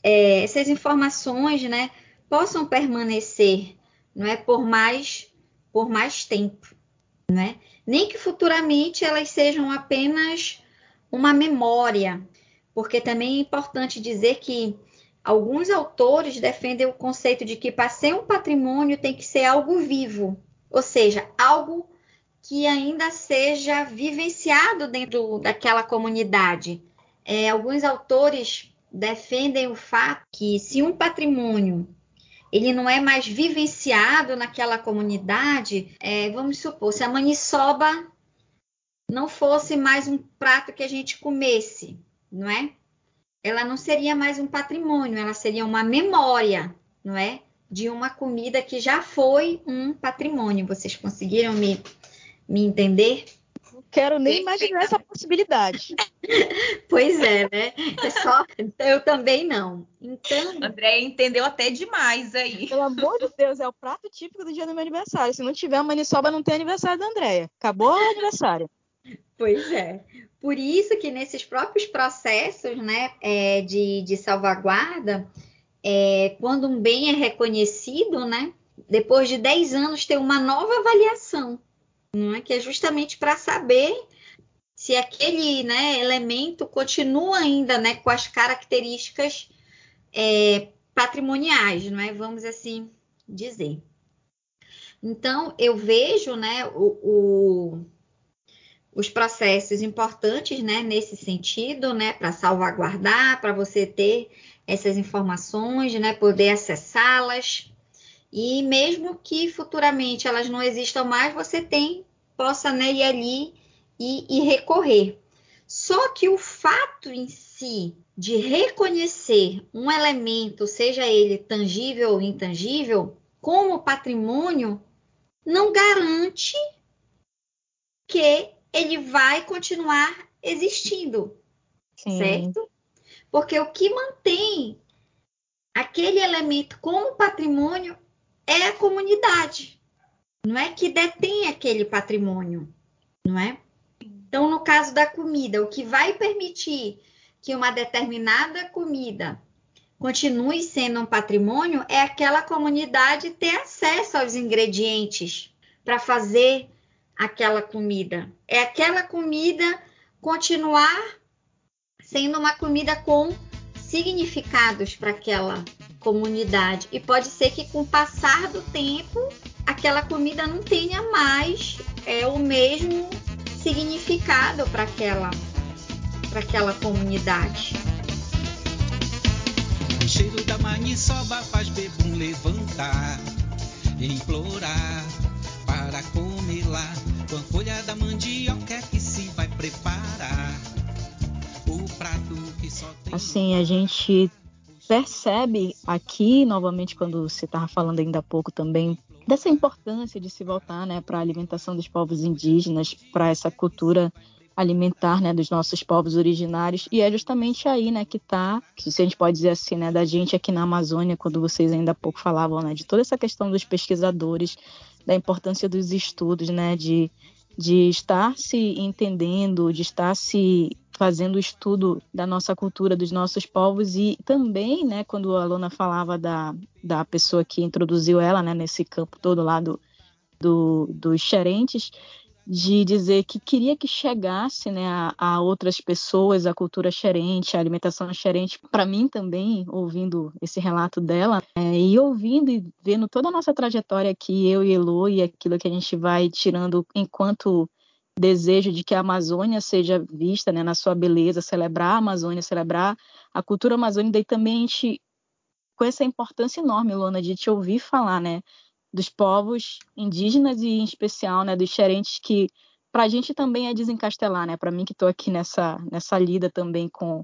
é, essas informações, né, possam permanecer, não é, por mais por mais tempo, né? Nem que futuramente elas sejam apenas uma memória, porque também é importante dizer que alguns autores defendem o conceito de que para ser um patrimônio tem que ser algo vivo, ou seja, algo que ainda seja vivenciado dentro daquela comunidade. É, alguns autores defendem o fato que se um patrimônio ele não é mais vivenciado naquela comunidade, é, vamos supor, se a maniçoba não fosse mais um prato que a gente comesse, não é? Ela não seria mais um patrimônio, ela seria uma memória, não é? De uma comida que já foi um patrimônio. Vocês conseguiram me, me entender? Quero nem imaginar essa possibilidade. pois é, né? É só eu também não. Então, André entendeu até demais aí. Pelo amor de Deus, é o prato típico do dia do meu aniversário. Se não tiver uma maniçoba, não tem aniversário da Andréia. Acabou o aniversário. Pois é. Por isso que nesses próprios processos, né, é, de, de salvaguarda, é, quando um bem é reconhecido, né, depois de 10 anos tem uma nova avaliação não é? que é justamente para saber se aquele né, elemento continua ainda né, com as características é, patrimoniais, não é? vamos assim dizer. Então, eu vejo né, o, o, os processos importantes né, nesse sentido, né, para salvaguardar, para você ter essas informações, né, poder acessá-las. E mesmo que futuramente elas não existam mais, você tem possa né, ir ali e, e recorrer. Só que o fato em si de reconhecer um elemento, seja ele tangível ou intangível, como patrimônio, não garante que ele vai continuar existindo, Sim. certo? Porque o que mantém aquele elemento como patrimônio é a comunidade não é que detém aquele patrimônio, não é? Então, no caso da comida, o que vai permitir que uma determinada comida continue sendo um patrimônio é aquela comunidade ter acesso aos ingredientes para fazer aquela comida. É aquela comida continuar sendo uma comida com significados para aquela comunidade. E pode ser que com o passar do tempo aquela comida não tenha mais é, o mesmo significado para aquela, para aquela comunidade. O cheiro da maniçoba faz bebum levantar, implorar para comer lá. Com a folha da mandioca é que se vai preparar o prato que só tem. Assim, a gente percebe aqui, novamente, quando você estava falando ainda há pouco também, dessa importância de se voltar né, para a alimentação dos povos indígenas, para essa cultura alimentar né, dos nossos povos originários. E é justamente aí né, que está, se a gente pode dizer assim, né, da gente aqui na Amazônia, quando vocês ainda há pouco falavam né, de toda essa questão dos pesquisadores, da importância dos estudos, né, de, de estar se entendendo, de estar se fazendo o estudo da nossa cultura, dos nossos povos e também, né, quando a Luna falava da, da pessoa que introduziu ela, né, nesse campo todo lá do, do, dos xerentes, de dizer que queria que chegasse né, a, a, outras pessoas a cultura xerente, a alimentação xerente, para mim também, ouvindo esse relato dela, é, e ouvindo e vendo toda a nossa trajetória aqui, eu e Elo, e aquilo que a gente vai tirando enquanto desejo de que a Amazônia seja vista né, na sua beleza, celebrar a Amazônia, celebrar a cultura amazônica, e também a gente, com essa importância enorme, Luana, de te ouvir falar, né, dos povos indígenas e em especial, né, dos xerentes que para a gente também é desencastelar, né, para mim que estou aqui nessa, nessa lida também com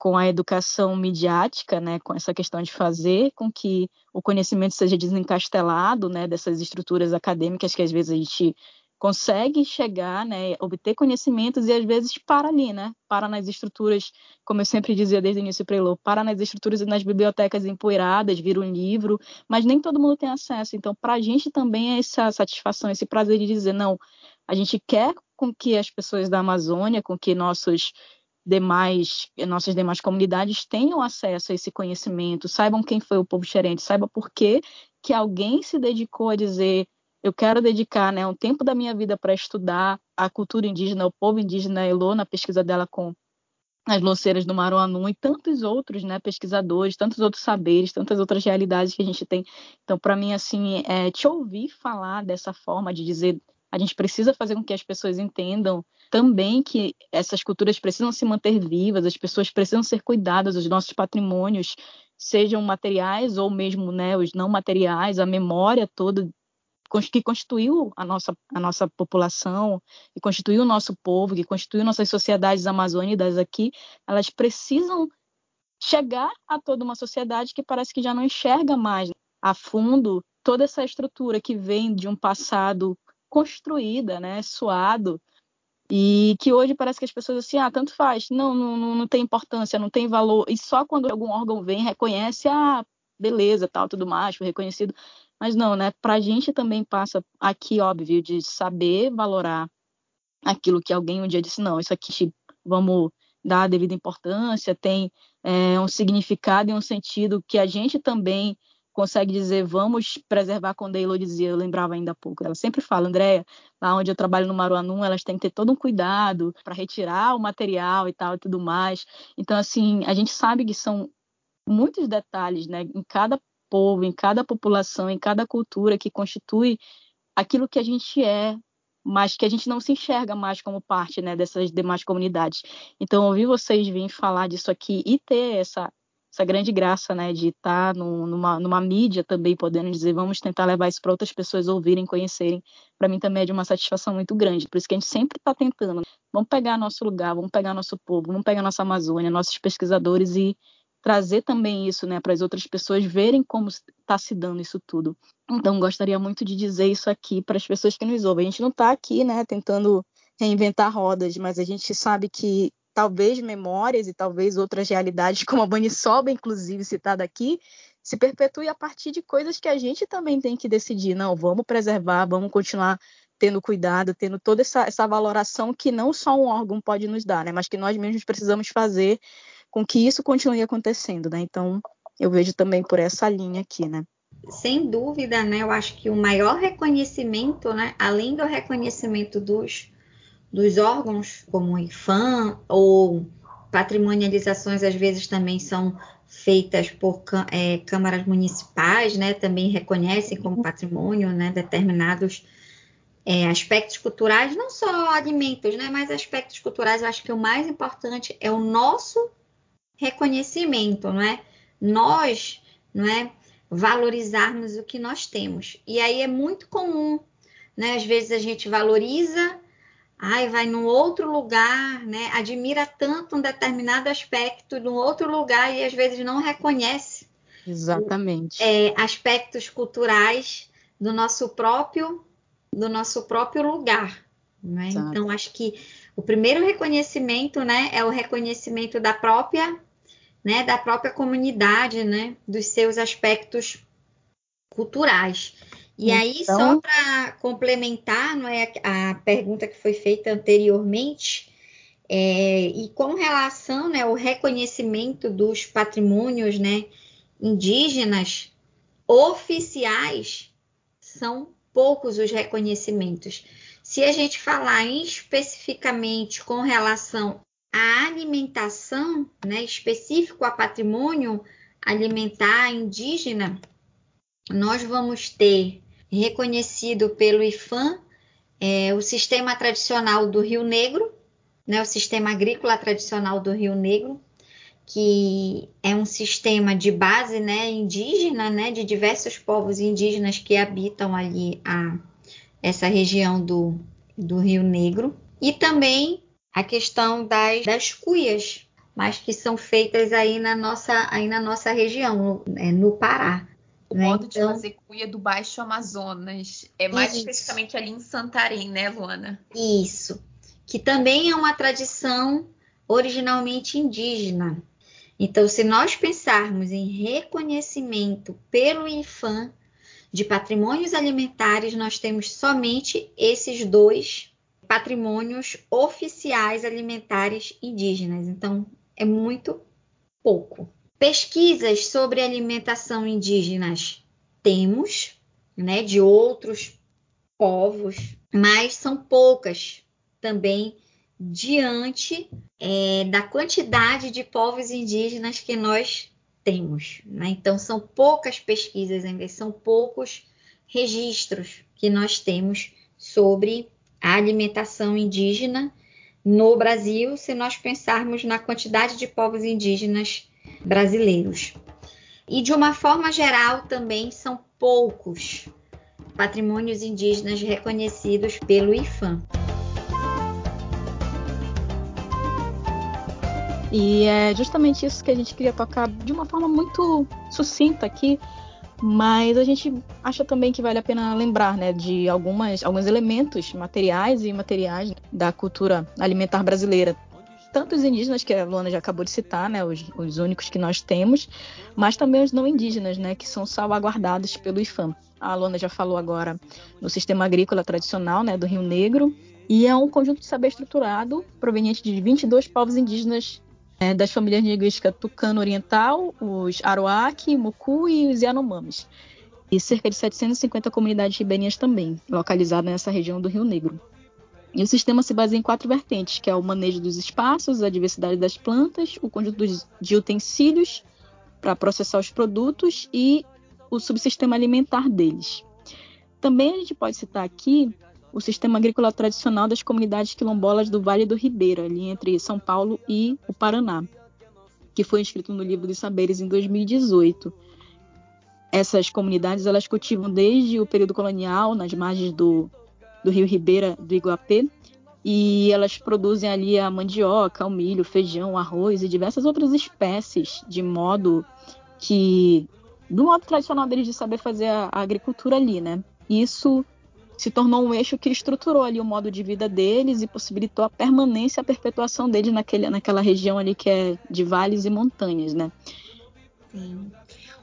com a educação midiática, né, com essa questão de fazer com que o conhecimento seja desencastelado, né, dessas estruturas acadêmicas que às vezes a gente consegue chegar, né, obter conhecimentos e às vezes para ali, né, para nas estruturas, como eu sempre dizia desde o início Prelô, para nas estruturas e nas bibliotecas empoeiradas, vira um livro, mas nem todo mundo tem acesso. Então, para a gente também é essa satisfação, esse prazer de dizer, não, a gente quer com que as pessoas da Amazônia, com que nossos demais, nossas demais comunidades tenham acesso a esse conhecimento, saibam quem foi o povo xerente, saiba por que alguém se dedicou a dizer eu quero dedicar né, um tempo da minha vida para estudar a cultura indígena, o povo indígena Elô, na pesquisa dela com as loceiras do Maruanu e tantos outros né, pesquisadores, tantos outros saberes, tantas outras realidades que a gente tem. Então, para mim, assim, é, te ouvir falar dessa forma, de dizer A gente precisa fazer com que as pessoas entendam também que essas culturas precisam se manter vivas, as pessoas precisam ser cuidadas, os nossos patrimônios, sejam materiais ou mesmo né, os não materiais, a memória toda que constituiu a nossa, a nossa população, que constituiu o nosso povo, que constituiu nossas sociedades amazônicas aqui, elas precisam chegar a toda uma sociedade que parece que já não enxerga mais a fundo toda essa estrutura que vem de um passado construída, né, suado, e que hoje parece que as pessoas assim, ah, tanto faz, não, não, não tem importância, não tem valor, e só quando algum órgão vem, reconhece, ah, beleza, tal, tudo mais, foi reconhecido, mas não, né? Para a gente também passa aqui, óbvio, de saber valorar aquilo que alguém um dia disse, não, isso aqui vamos dar a devida importância, tem é, um significado e um sentido que a gente também consegue dizer, vamos preservar, quando a Elo dizia, eu lembrava ainda há pouco, ela sempre fala, Andréia, lá onde eu trabalho no Maruanum, elas têm que ter todo um cuidado para retirar o material e tal e tudo mais. Então, assim, a gente sabe que são muitos detalhes, né, em cada povo, em cada população, em cada cultura que constitui aquilo que a gente é, mas que a gente não se enxerga mais como parte né, dessas demais comunidades. Então, ouvir vocês virem falar disso aqui e ter essa, essa grande graça né, de estar no, numa, numa mídia também podendo dizer vamos tentar levar isso para outras pessoas ouvirem, conhecerem, para mim também é de uma satisfação muito grande. Por isso que a gente sempre está tentando. Vamos pegar nosso lugar, vamos pegar nosso povo, vamos pegar nossa Amazônia, nossos pesquisadores e trazer também isso né, para as outras pessoas verem como está se dando isso tudo. Então, gostaria muito de dizer isso aqui para as pessoas que nos ouvem. A gente não está aqui né, tentando reinventar rodas, mas a gente sabe que talvez memórias e talvez outras realidades, como a Banisoba, inclusive citada aqui, se perpetue a partir de coisas que a gente também tem que decidir. Não, vamos preservar, vamos continuar tendo cuidado, tendo toda essa, essa valoração que não só um órgão pode nos dar, né, mas que nós mesmos precisamos fazer com que isso continue acontecendo, né? Então, eu vejo também por essa linha aqui, né? Sem dúvida, né? Eu acho que o maior reconhecimento, né? Além do reconhecimento dos, dos órgãos, como o IFAM, ou patrimonializações às vezes também são feitas por é, câmaras municipais, né? Também reconhecem como patrimônio, né? Determinados é, aspectos culturais, não só alimentos, né? Mas aspectos culturais, eu acho que o mais importante é o nosso reconhecimento, não é? Nós, não é? Valorizarmos o que nós temos. E aí é muito comum, né? Às vezes a gente valoriza, ai, vai num outro lugar, né? Admira tanto um determinado aspecto num outro lugar e às vezes não reconhece. Exatamente. É, aspectos culturais do nosso próprio do nosso próprio lugar. Né? Então, acho que o primeiro reconhecimento né, é o reconhecimento da própria né, da própria comunidade, né, dos seus aspectos culturais. E então... aí, só para complementar não é, a pergunta que foi feita anteriormente, é, e com relação né, ao reconhecimento dos patrimônios né, indígenas oficiais, são poucos os reconhecimentos. Se a gente falar especificamente com relação a alimentação, né, específico a patrimônio alimentar indígena, nós vamos ter reconhecido pelo IFAM é, o sistema tradicional do Rio Negro, né, o sistema agrícola tradicional do Rio Negro, que é um sistema de base né, indígena, né, de diversos povos indígenas que habitam ali a, essa região do, do Rio Negro, e também a questão das, das cuias, mas que são feitas aí na nossa, aí na nossa região, no, é, no Pará. O né? modo então, de fazer cuia do Baixo Amazonas é mais isso. especificamente ali em Santarém, né, Luana? Isso, que também é uma tradição originalmente indígena. Então, se nós pensarmos em reconhecimento pelo IFAM de patrimônios alimentares, nós temos somente esses dois patrimônios oficiais alimentares indígenas. Então, é muito pouco. Pesquisas sobre alimentação indígenas temos, né, de outros povos, mas são poucas também diante é, da quantidade de povos indígenas que nós temos. Né? Então, são poucas pesquisas ainda, são poucos registros que nós temos sobre a alimentação indígena no Brasil, se nós pensarmos na quantidade de povos indígenas brasileiros. E de uma forma geral, também são poucos patrimônios indígenas reconhecidos pelo IFAM. E é justamente isso que a gente queria tocar de uma forma muito sucinta aqui, mas a gente acha também que vale a pena lembrar né, de algumas, alguns elementos materiais e imateriais da cultura alimentar brasileira. Tanto os indígenas, que a Luana já acabou de citar, né, os, os únicos que nós temos, mas também os não indígenas, né, que são salvaguardados pelo IFAM. A Luana já falou agora no sistema agrícola tradicional né, do Rio Negro, e é um conjunto de saber estruturado proveniente de 22 povos indígenas é, das famílias linguísticas Tucano Oriental, os Aroaki, Mucu e os Yanomamis. E cerca de 750 comunidades ribeirinhas também, localizadas nessa região do Rio Negro. E o sistema se baseia em quatro vertentes, que é o manejo dos espaços, a diversidade das plantas, o conjunto de utensílios para processar os produtos e o subsistema alimentar deles. Também a gente pode citar aqui o sistema agrícola tradicional das comunidades quilombolas do Vale do Ribeira, ali entre São Paulo e o Paraná, que foi inscrito no Livro dos Saberes em 2018. Essas comunidades elas cultivam desde o período colonial nas margens do, do Rio Ribeira do Iguapé e elas produzem ali a mandioca, o milho, o feijão, o arroz e diversas outras espécies de modo que do modo tradicional deles de saber fazer a, a agricultura ali, né? Isso se tornou um eixo que estruturou ali o modo de vida deles e possibilitou a permanência, a perpetuação deles naquele, naquela região ali que é de vales e montanhas, né? Sim.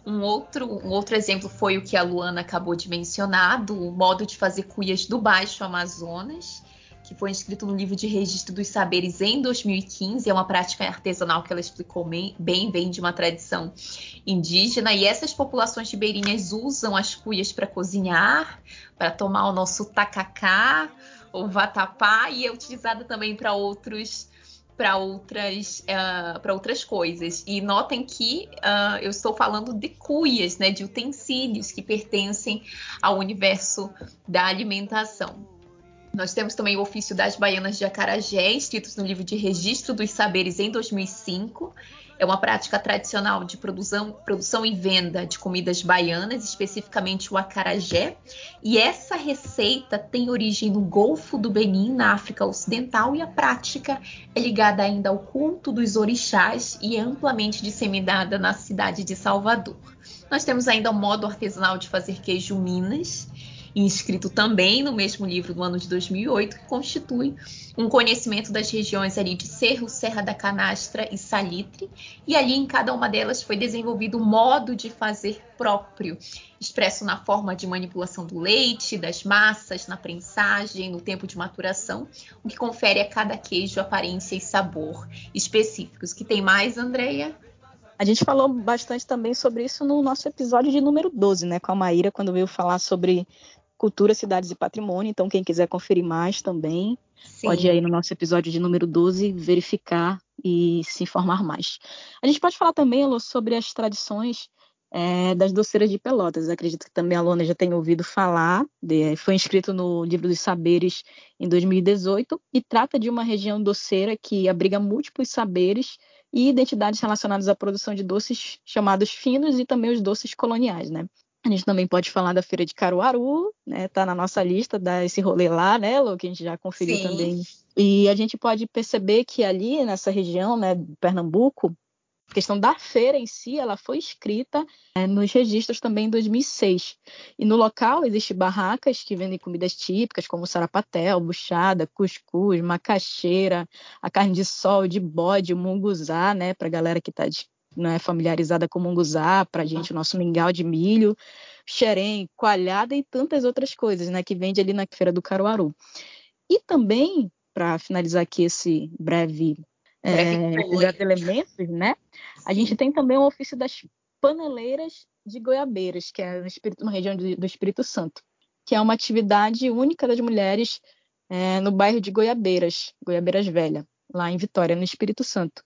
Um outro, um outro exemplo foi o que a Luana acabou de mencionar, do modo de fazer cuias do Baixo Amazonas, que foi inscrito no livro de registro dos saberes em 2015. É uma prática artesanal que ela explicou bem, vem de uma tradição indígena. E essas populações ribeirinhas usam as cuias para cozinhar, para tomar o nosso tacacá ou vatapá, e é utilizada também para outros para outras, uh, para outras coisas. E notem que uh, eu estou falando de cuias, né, de utensílios que pertencem ao universo da alimentação. Nós temos também o ofício das baianas de Acarajé, inscritos no livro de registro dos saberes em 2005. É uma prática tradicional de produção, produção e venda de comidas baianas, especificamente o acarajé. E essa receita tem origem no Golfo do Benin, na África Ocidental, e a prática é ligada ainda ao culto dos orixás e é amplamente disseminada na cidade de Salvador. Nós temos ainda o modo artesanal de fazer queijo Minas, inscrito também no mesmo livro do ano de 2008, que constitui um conhecimento das regiões ali de Cerro, Serra da Canastra e Salitre, e ali em cada uma delas foi desenvolvido o modo de fazer próprio, expresso na forma de manipulação do leite, das massas, na prensagem, no tempo de maturação, o que confere a cada queijo aparência e sabor específicos. Que tem mais, Andreia? A gente falou bastante também sobre isso no nosso episódio de número 12, né, com a Maíra, quando veio falar sobre Cultura, Cidades e Patrimônio. Então, quem quiser conferir mais também, Sim. pode ir aí no nosso episódio de número 12 verificar e se informar mais. A gente pode falar também, Alô, sobre as tradições é, das doceiras de Pelotas. Acredito que também a Lona já tenha ouvido falar. De, foi inscrito no Livro dos Saberes em 2018 e trata de uma região doceira que abriga múltiplos saberes e identidades relacionadas à produção de doces chamados finos e também os doces coloniais, né? A gente também pode falar da Feira de Caruaru, né? Tá na nossa lista, dá esse rolê lá, né, Lu, que a gente já conferiu Sim. também. E a gente pode perceber que ali nessa região, né, Pernambuco, a questão da feira em si, ela foi escrita é, nos registros também em 2006. E no local existem barracas que vendem comidas típicas, como sarapatel, buchada, cuscuz, macaxeira, a carne de sol, de bode, munguzá, né, para a galera que está não é familiarizada com munguzá, para a gente o nosso mingau de milho, xerém, coalhada e tantas outras coisas, né, que vende ali na feira do Caruaru. E também, para finalizar aqui esse breve, é, elementos, né, a gente tem também o ofício das paneleiras de goiabeiras, que é no Espírito, uma região do, do Espírito Santo, que é uma atividade única das mulheres é, no bairro de Goiabeiras, Goiabeiras Velha, lá em Vitória, no Espírito Santo.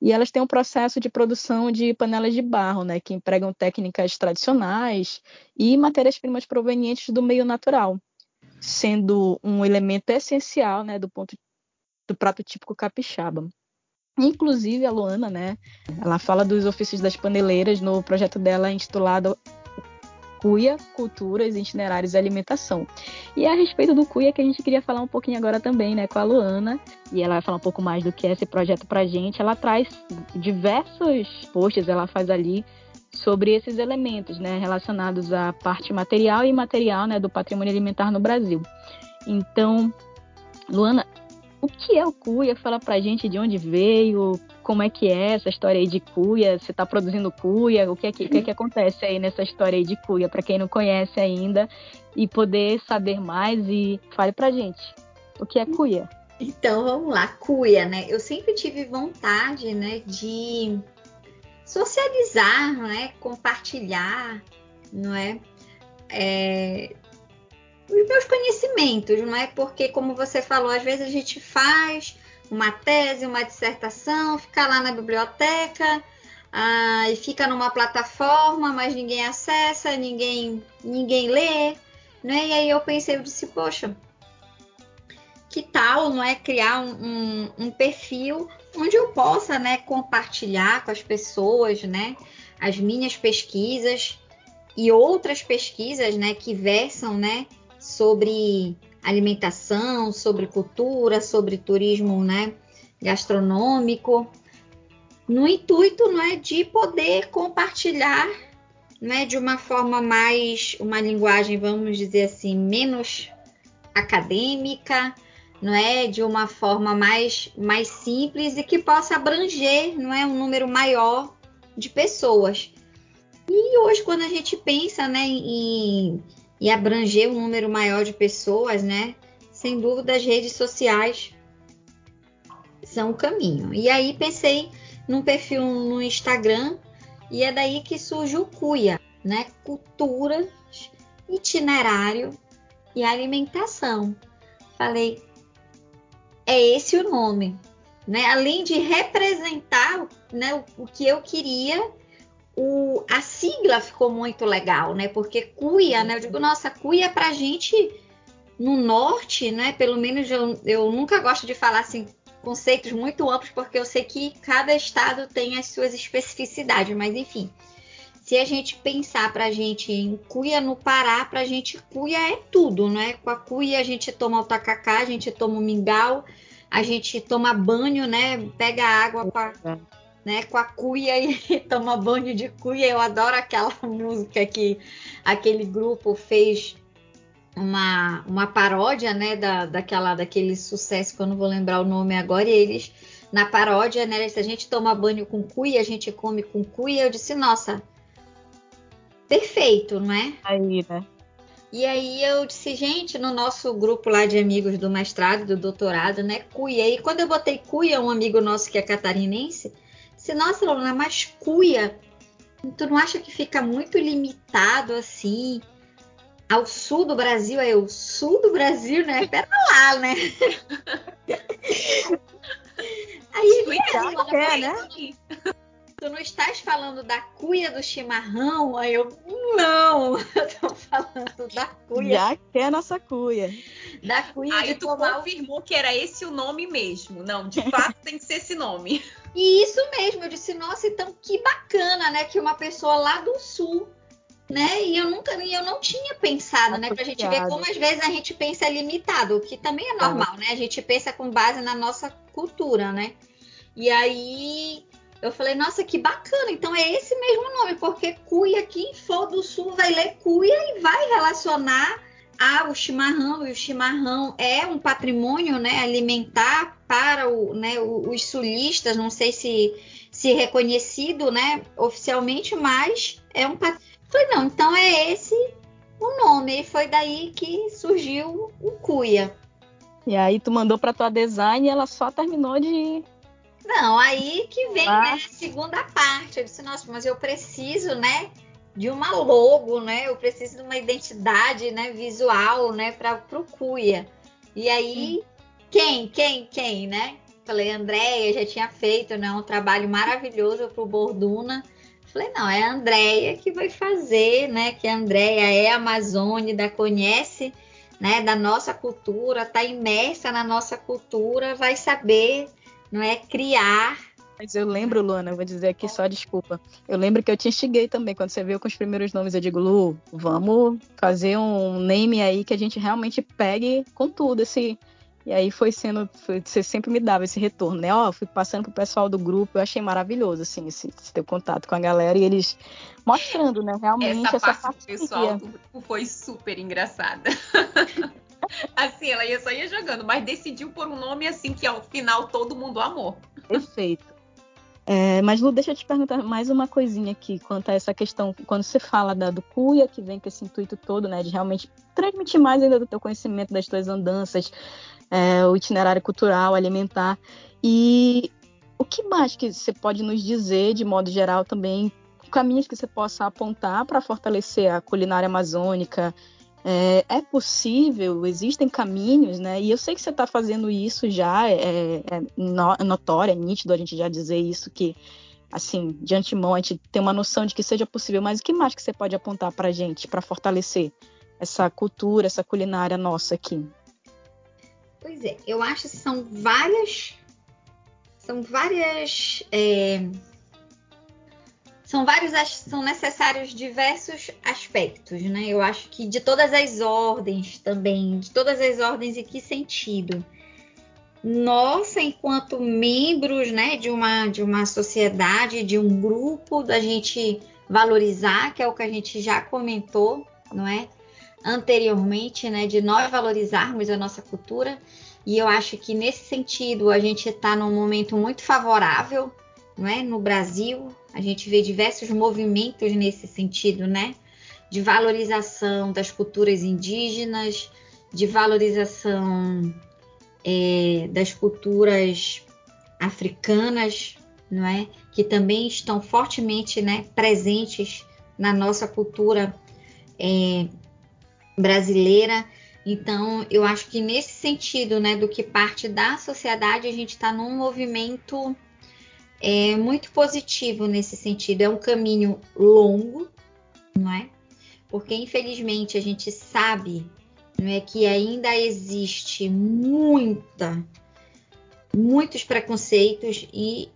E elas têm um processo de produção de panelas de barro, né, que empregam técnicas tradicionais e matérias-primas provenientes do meio natural. sendo um elemento essencial, né, do ponto do prato típico capixaba. Inclusive a Luana, né, ela fala dos ofícios das paneleiras no projeto dela intitulado Cuia, Culturas, Itinerários e Alimentação. E a respeito do Cuia que a gente queria falar um pouquinho agora também, né, com a Luana, e ela vai falar um pouco mais do que é esse projeto pra gente. Ela traz diversos posts, ela faz ali sobre esses elementos, né, relacionados à parte material e imaterial, né, do patrimônio alimentar no Brasil. Então, Luana, o que é o cuia? Fala pra gente de onde veio, como é que é essa história aí de cuia, você está produzindo cuia, o que é que, o que, é que acontece aí nessa história aí de cuia, para quem não conhece ainda, e poder saber mais e fale pra gente, o que é cuia? Então, vamos lá, cuia, né? Eu sempre tive vontade, né, de socializar, não é? Compartilhar, não é? é os meus conhecimentos, não é? Porque, como você falou, às vezes a gente faz uma tese, uma dissertação, fica lá na biblioteca ah, e fica numa plataforma, mas ninguém acessa, ninguém, ninguém lê, né? E aí eu pensei, eu disse, poxa, que tal, não é, criar um, um, um perfil onde eu possa, né, compartilhar com as pessoas, né, as minhas pesquisas e outras pesquisas, né, que versam, né, sobre alimentação, sobre cultura, sobre turismo né, gastronômico, no intuito não é, de poder compartilhar né, de uma forma mais, uma linguagem, vamos dizer assim, menos acadêmica, não é, de uma forma mais, mais simples e que possa abranger, não é, um número maior de pessoas. E hoje, quando a gente pensa, né, em e abranger um número maior de pessoas, né? Sem dúvida, as redes sociais são o caminho. E aí pensei num perfil no Instagram e é daí que surge o Cuia, né? Cultura, itinerário e alimentação. Falei, é esse o nome, né? Além de representar né, o, o que eu queria o, a sigla ficou muito legal, né? Porque cuia, né? Eu digo, nossa, cuia pra gente no norte, né? Pelo menos eu, eu nunca gosto de falar assim conceitos muito amplos, porque eu sei que cada estado tem as suas especificidades, mas enfim. Se a gente pensar pra gente em cuia no Pará, pra gente cuia é tudo, né? Com a cuia a gente toma o tacacá, a gente toma o mingau, a gente toma banho, né? Pega água com a, né, com a cuia e toma banho de cuia. Eu adoro aquela música que aquele grupo fez uma, uma paródia, né, da, daquela, daquele sucesso que eu não vou lembrar o nome agora, e eles, na paródia, né, se a gente toma banho com cuia, a gente come com cuia, eu disse, nossa, perfeito, não é? Aí, né? E aí eu disse, gente, no nosso grupo lá de amigos do mestrado, do doutorado, né, cuia, e quando eu botei cuia, um amigo nosso que é catarinense, se nossa, Luna, mas cuia, tu não acha que fica muito limitado assim ao sul do Brasil? Aí o sul do Brasil, né? Pera lá, né? Aí é, né? Tu não estás falando da cuia do chimarrão? Aí eu, não, eu tô falando da cuia. Já que é a nossa cuia. Da cuia Aí tu tomar... confirmou que era esse o nome mesmo. Não, de fato tem que ser esse nome. E isso mesmo, eu disse, nossa, então que bacana, né? Que uma pessoa lá do sul, né? E eu nunca, eu não tinha pensado, né? Pra gente ver como às vezes a gente pensa limitado, o que também é normal, né? A gente pensa com base na nossa cultura, né? E aí eu falei, nossa, que bacana, então é esse mesmo nome, porque cuia, quem for do sul vai ler cuia e vai relacionar ao chimarrão, e o chimarrão é um patrimônio né, alimentar para o, né, os sulistas, não sei se, se reconhecido né, oficialmente, mas é um patrimônio. Falei, não, então é esse o nome, e foi daí que surgiu o Cuia. E aí tu mandou para tua design e ela só terminou de não, aí que vem né, a segunda parte. Eu disse, nossa, mas eu preciso, né, de uma logo, né? Eu preciso de uma identidade, né, visual, né, para o Cuia. E aí, hum. quem, quem, quem, né? Falei, Andréia já tinha feito, né, um trabalho maravilhoso para o Borduna. Falei, não, é a Andréia que vai fazer, né? Que a Andréia é amazônida, conhece né, da nossa cultura, está imersa na nossa cultura, vai saber, não é, criar. Mas eu lembro, Luana, eu vou dizer aqui só desculpa. Eu lembro que eu te instiguei também quando você veio com os primeiros nomes. Eu digo, Lu, vamos fazer um name aí que a gente realmente pegue com tudo esse e aí foi sendo, foi, você sempre me dava esse retorno, né? Ó, oh, fui passando pro pessoal do grupo, eu achei maravilhoso, assim, esse, esse teu contato com a galera e eles mostrando, né, realmente essa, essa parte do pessoal do grupo foi super engraçada. assim, ela ia, só ia jogando, mas decidiu por um nome assim que ao final todo mundo amou. Perfeito. É, mas Lu, deixa eu te perguntar mais uma coisinha aqui quanto a essa questão, quando você fala da, do Cuia, que vem com esse intuito todo, né, de realmente transmitir mais ainda do teu conhecimento das tuas andanças, é, o itinerário cultural, alimentar. E o que mais que você pode nos dizer, de modo geral, também, caminhos que você possa apontar para fortalecer a culinária amazônica? É, é, possível, existem caminhos, né? E eu sei que você está fazendo isso já, é, é, notório, é nítido a gente já dizer isso, que, assim, de antemão a gente tem uma noção de que seja possível, mas o que mais que você pode apontar para a gente, para fortalecer essa cultura, essa culinária nossa aqui? Pois é, eu acho que são várias. São várias. É, são vários. São necessários diversos aspectos, né? Eu acho que de todas as ordens também, de todas as ordens, em que sentido? Nós, enquanto membros né, de, uma, de uma sociedade, de um grupo, da gente valorizar, que é o que a gente já comentou, não é? anteriormente, né, de nós valorizarmos a nossa cultura. E eu acho que nesse sentido a gente está num momento muito favorável, não é? No Brasil, a gente vê diversos movimentos nesse sentido, né? De valorização das culturas indígenas, de valorização é, das culturas africanas, não é? Que também estão fortemente, né, presentes na nossa cultura é, brasileira. Então, eu acho que nesse sentido, né, do que parte da sociedade, a gente está num movimento é, muito positivo nesse sentido. É um caminho longo, não é? Porque infelizmente a gente sabe, não é, que ainda existe muita, muitos preconceitos e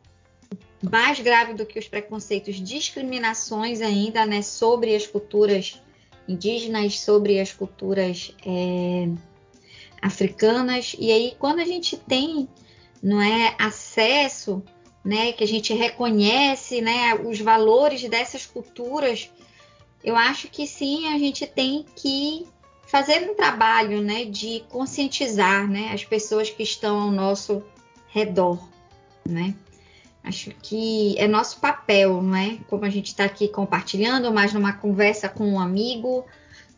mais grave do que os preconceitos, discriminações ainda, né, sobre as culturas indígenas, sobre as culturas é, africanas. E aí, quando a gente tem não é, acesso, né, que a gente reconhece né, os valores dessas culturas, eu acho que sim, a gente tem que fazer um trabalho né, de conscientizar né, as pessoas que estão ao nosso redor. Né? Acho que é nosso papel, não é? Como a gente está aqui compartilhando, mas numa conversa com um amigo,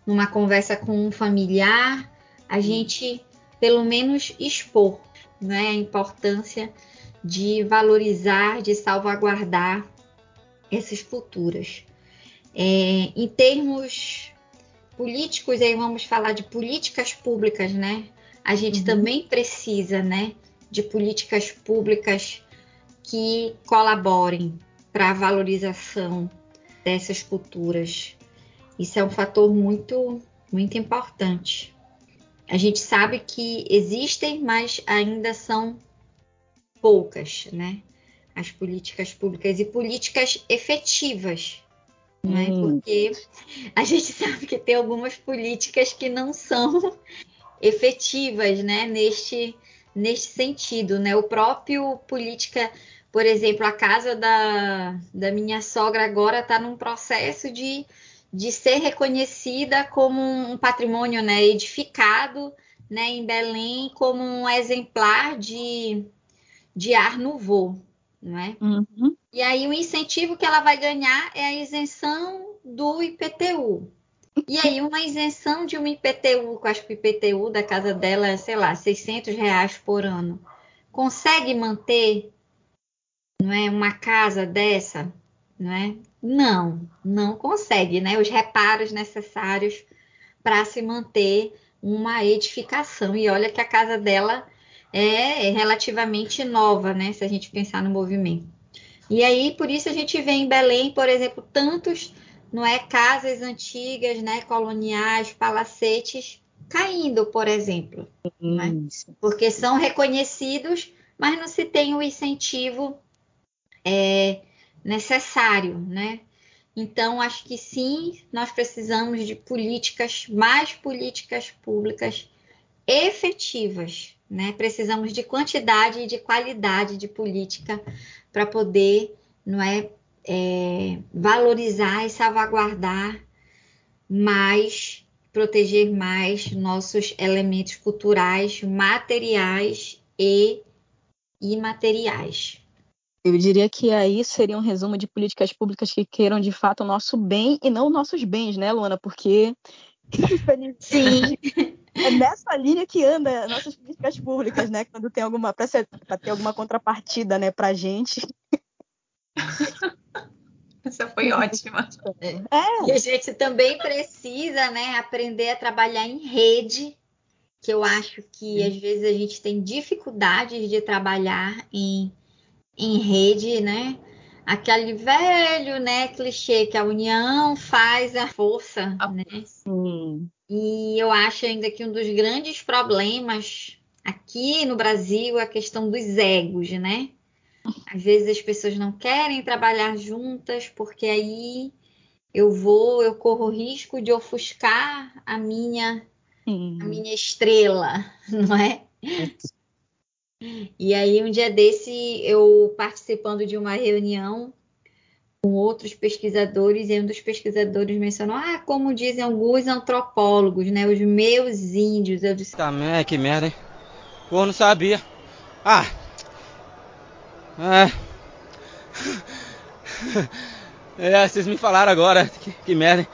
numa conversa com um familiar, a gente pelo menos expor né, a importância de valorizar, de salvaguardar essas culturas. É, em termos políticos, aí vamos falar de políticas públicas, né? A gente uhum. também precisa, né, de políticas públicas que colaborem para a valorização dessas culturas. Isso é um fator muito, muito importante. A gente sabe que existem, mas ainda são poucas, né? As políticas públicas e políticas efetivas, né? Porque a gente sabe que tem algumas políticas que não são efetivas, né? Neste, neste sentido, né? O próprio política por exemplo, a casa da, da minha sogra agora está num processo de, de ser reconhecida como um patrimônio né, edificado né, em Belém como um exemplar de, de ar nouveau. Não é? Uhum. E aí o incentivo que ela vai ganhar é a isenção do IPTU. E aí uma isenção de um IPTU, que eu acho que o IPTU da casa dela é, sei lá, 600 reais por ano, consegue manter não é uma casa dessa, não é? Não, não consegue, né? Os reparos necessários para se manter uma edificação. E olha que a casa dela é relativamente nova, né? Se a gente pensar no movimento. E aí, por isso a gente vê em Belém, por exemplo, tantos, não é, casas antigas, né, coloniais, palacetes caindo, por exemplo. Né? Porque são reconhecidos, mas não se tem o incentivo é, necessário, né? Então, acho que sim, nós precisamos de políticas, mais políticas públicas efetivas, né? Precisamos de quantidade e de qualidade de política para poder, não é, é, valorizar e salvaguardar mais, proteger mais nossos elementos culturais, materiais e imateriais. Eu diria que aí seria um resumo de políticas públicas que queiram de fato o nosso bem e não nossos bens, né, Luana? Porque Sim. é nessa linha que anda nossas políticas públicas, né? Quando tem alguma para ter alguma contrapartida, né, para gente. Essa foi ótima. É. E a gente também precisa, né, aprender a trabalhar em rede, que eu acho que às vezes a gente tem dificuldades de trabalhar em, em rede, né? Aquele velho, né, clichê que a união faz a força, a né? Sim. E eu acho ainda que um dos grandes problemas aqui no Brasil é a questão dos egos, né? Às vezes as pessoas não querem trabalhar juntas porque aí eu vou, eu corro risco de ofuscar a minha a minha estrela, não é? E aí um dia desse eu participando de uma reunião com outros pesquisadores e um dos pesquisadores mencionou, ah, como dizem alguns antropólogos, né, os meus índios. Eu disse, tá, que merda, hein? Pô, não sabia. Ah, é. é. vocês me falaram agora. Que, que merda.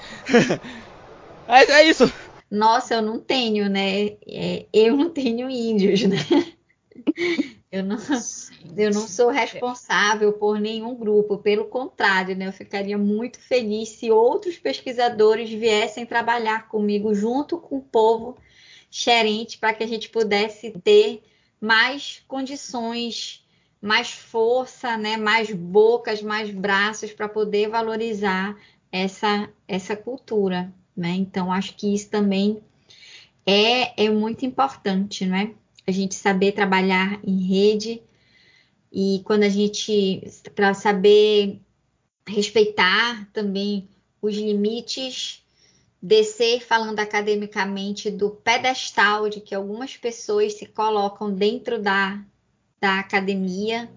Mas é isso. Nossa, eu não tenho, né? É, eu não tenho índios, né? Eu não, eu não sou responsável por nenhum grupo, pelo contrário, né? Eu ficaria muito feliz se outros pesquisadores viessem trabalhar comigo junto com o povo xerente para que a gente pudesse ter mais condições mais força, né, mais bocas, mais braços para poder valorizar essa, essa cultura. Né? Então, acho que isso também é, é muito importante, né? A gente saber trabalhar em rede e quando a gente, para saber respeitar também os limites, descer falando academicamente do pedestal de que algumas pessoas se colocam dentro da da academia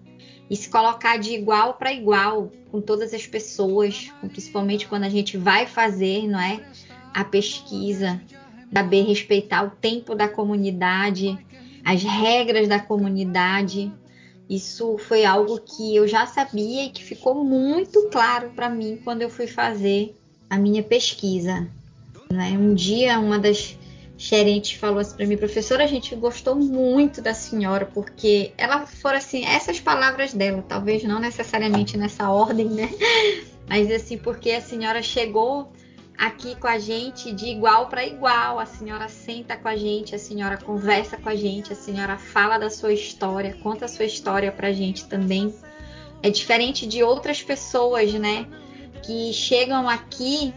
e se colocar de igual para igual com todas as pessoas, principalmente quando a gente vai fazer, não é, a pesquisa, saber respeitar o tempo da comunidade, as regras da comunidade. Isso foi algo que eu já sabia e que ficou muito claro para mim quando eu fui fazer a minha pesquisa. Né? Um dia, uma das gerente falou assim para mim, professora, a gente gostou muito da senhora, porque ela foram assim, essas palavras dela, talvez não necessariamente nessa ordem, né? Mas assim, porque a senhora chegou aqui com a gente de igual para igual, a senhora senta com a gente, a senhora conversa com a gente, a senhora fala da sua história, conta a sua história pra gente também. É diferente de outras pessoas, né, que chegam aqui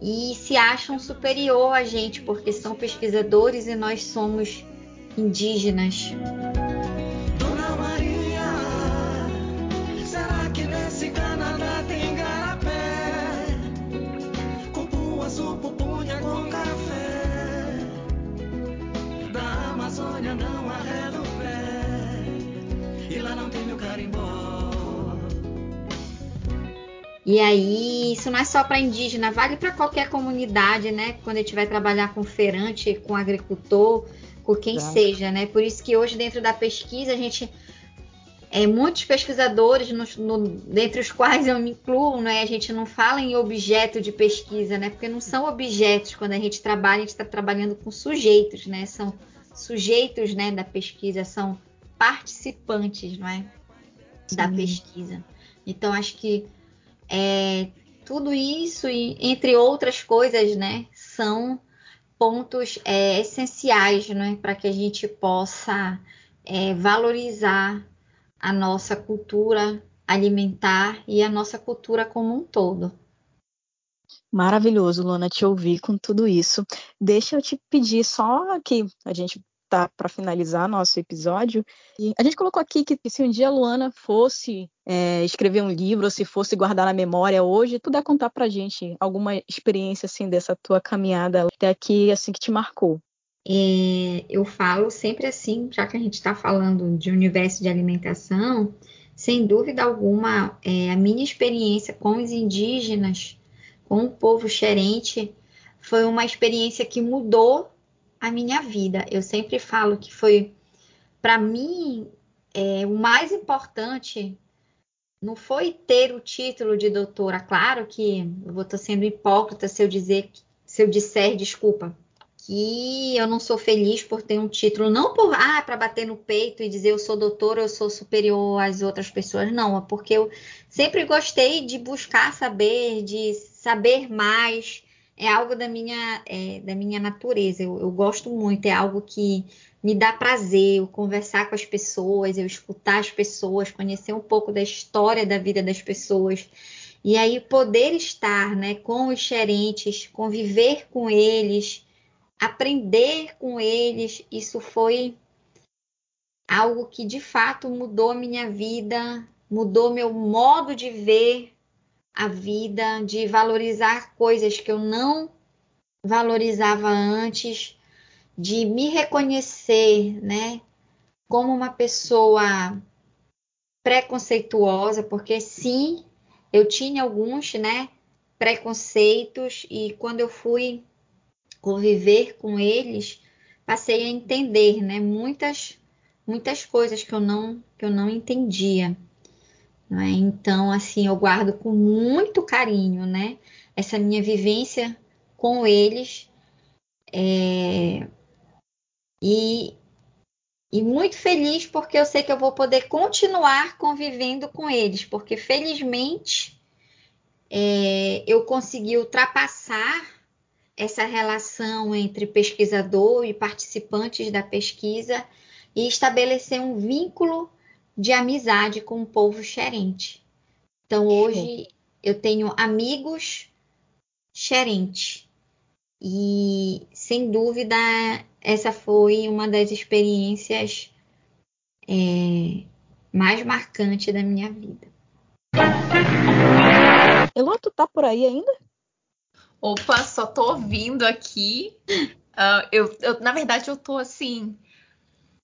e se acham superior a gente porque são pesquisadores e nós somos indígenas. E aí, isso não é só para indígena, vale para qualquer comunidade, né? Quando a gente vai trabalhar com feirante, com agricultor, com quem seja, né? Por isso que hoje, dentro da pesquisa, a gente. É, muitos pesquisadores, no, no, dentre os quais eu me incluo, né? A gente não fala em objeto de pesquisa, né? Porque não são objetos. Quando a gente trabalha, a gente está trabalhando com sujeitos, né? São sujeitos, né? Da pesquisa, são participantes, não é? Da pesquisa. Então, acho que é, tudo isso e entre outras coisas, né, são pontos é, essenciais, né, para que a gente possa é, valorizar a nossa cultura alimentar e a nossa cultura como um todo. Maravilhoso, Luana, te ouvir com tudo isso. Deixa eu te pedir só que a gente tá para finalizar nosso episódio. E a gente colocou aqui que se um dia a Luana fosse é, escrever um livro, se fosse guardar na memória hoje, tu dá contar pra gente alguma experiência assim dessa tua caminhada até aqui, assim que te marcou. É, eu falo sempre assim, já que a gente está falando de universo de alimentação, sem dúvida alguma, é, a minha experiência com os indígenas, com o povo xerente, foi uma experiência que mudou a minha vida. Eu sempre falo que foi, para mim, é, o mais importante não foi ter o título de doutora. Claro que eu vou estar sendo hipócrita se eu dizer, se eu disser, desculpa, que eu não sou feliz por ter um título, não por ah, para bater no peito e dizer eu sou doutora, eu sou superior às outras pessoas, não, é porque eu sempre gostei de buscar saber, de saber mais, é algo da minha, é, da minha natureza, eu, eu, gosto muito, é algo que me dá prazer, eu conversar com as pessoas, eu escutar as pessoas, conhecer um pouco da história da vida das pessoas, e aí poder estar né, com os gerentes, conviver com eles, aprender com eles, isso foi algo que de fato mudou a minha vida, mudou meu modo de ver a vida, de valorizar coisas que eu não valorizava antes, de me reconhecer, né, como uma pessoa preconceituosa, porque sim, eu tinha alguns, né, preconceitos e quando eu fui conviver com eles, passei a entender, né, muitas muitas coisas que eu não que eu não entendia. Né? Então, assim, eu guardo com muito carinho, né, essa minha vivência com eles é... e e muito feliz porque eu sei que eu vou poder continuar convivendo com eles, porque felizmente é, eu consegui ultrapassar essa relação entre pesquisador e participantes da pesquisa e estabelecer um vínculo de amizade com o povo xerente. Então, hoje eu tenho amigos xerente. E, sem dúvida, essa foi uma das experiências é, mais marcantes da minha vida. Elô, tu tá por aí ainda? Opa, só tô ouvindo aqui. Uh, eu, eu, na verdade, eu tô assim.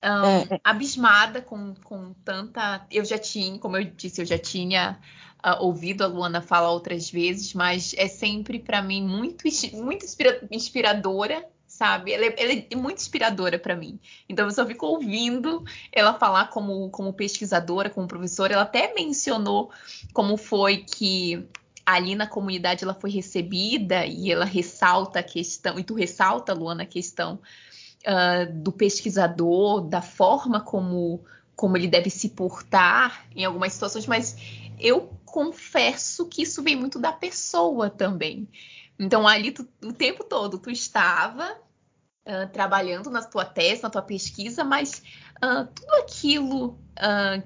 Um, é, abismada com, com tanta. Eu já tinha, como eu disse, eu já tinha uh, ouvido a Luana falar outras vezes, mas é sempre para mim muito, muito inspira inspiradora, sabe? Ela é, ela é muito inspiradora para mim. Então eu só fico ouvindo ela falar como, como pesquisadora, como professora. Ela até mencionou como foi que ali na comunidade ela foi recebida e ela ressalta a questão, e tu ressalta, Luana, a questão uh, do pesquisador, da forma como, como ele deve se portar em algumas situações, mas eu confesso que isso vem muito da pessoa também. Então, ali tu, o tempo todo tu estava uh, trabalhando na tua tese, na tua pesquisa, mas uh, tudo aquilo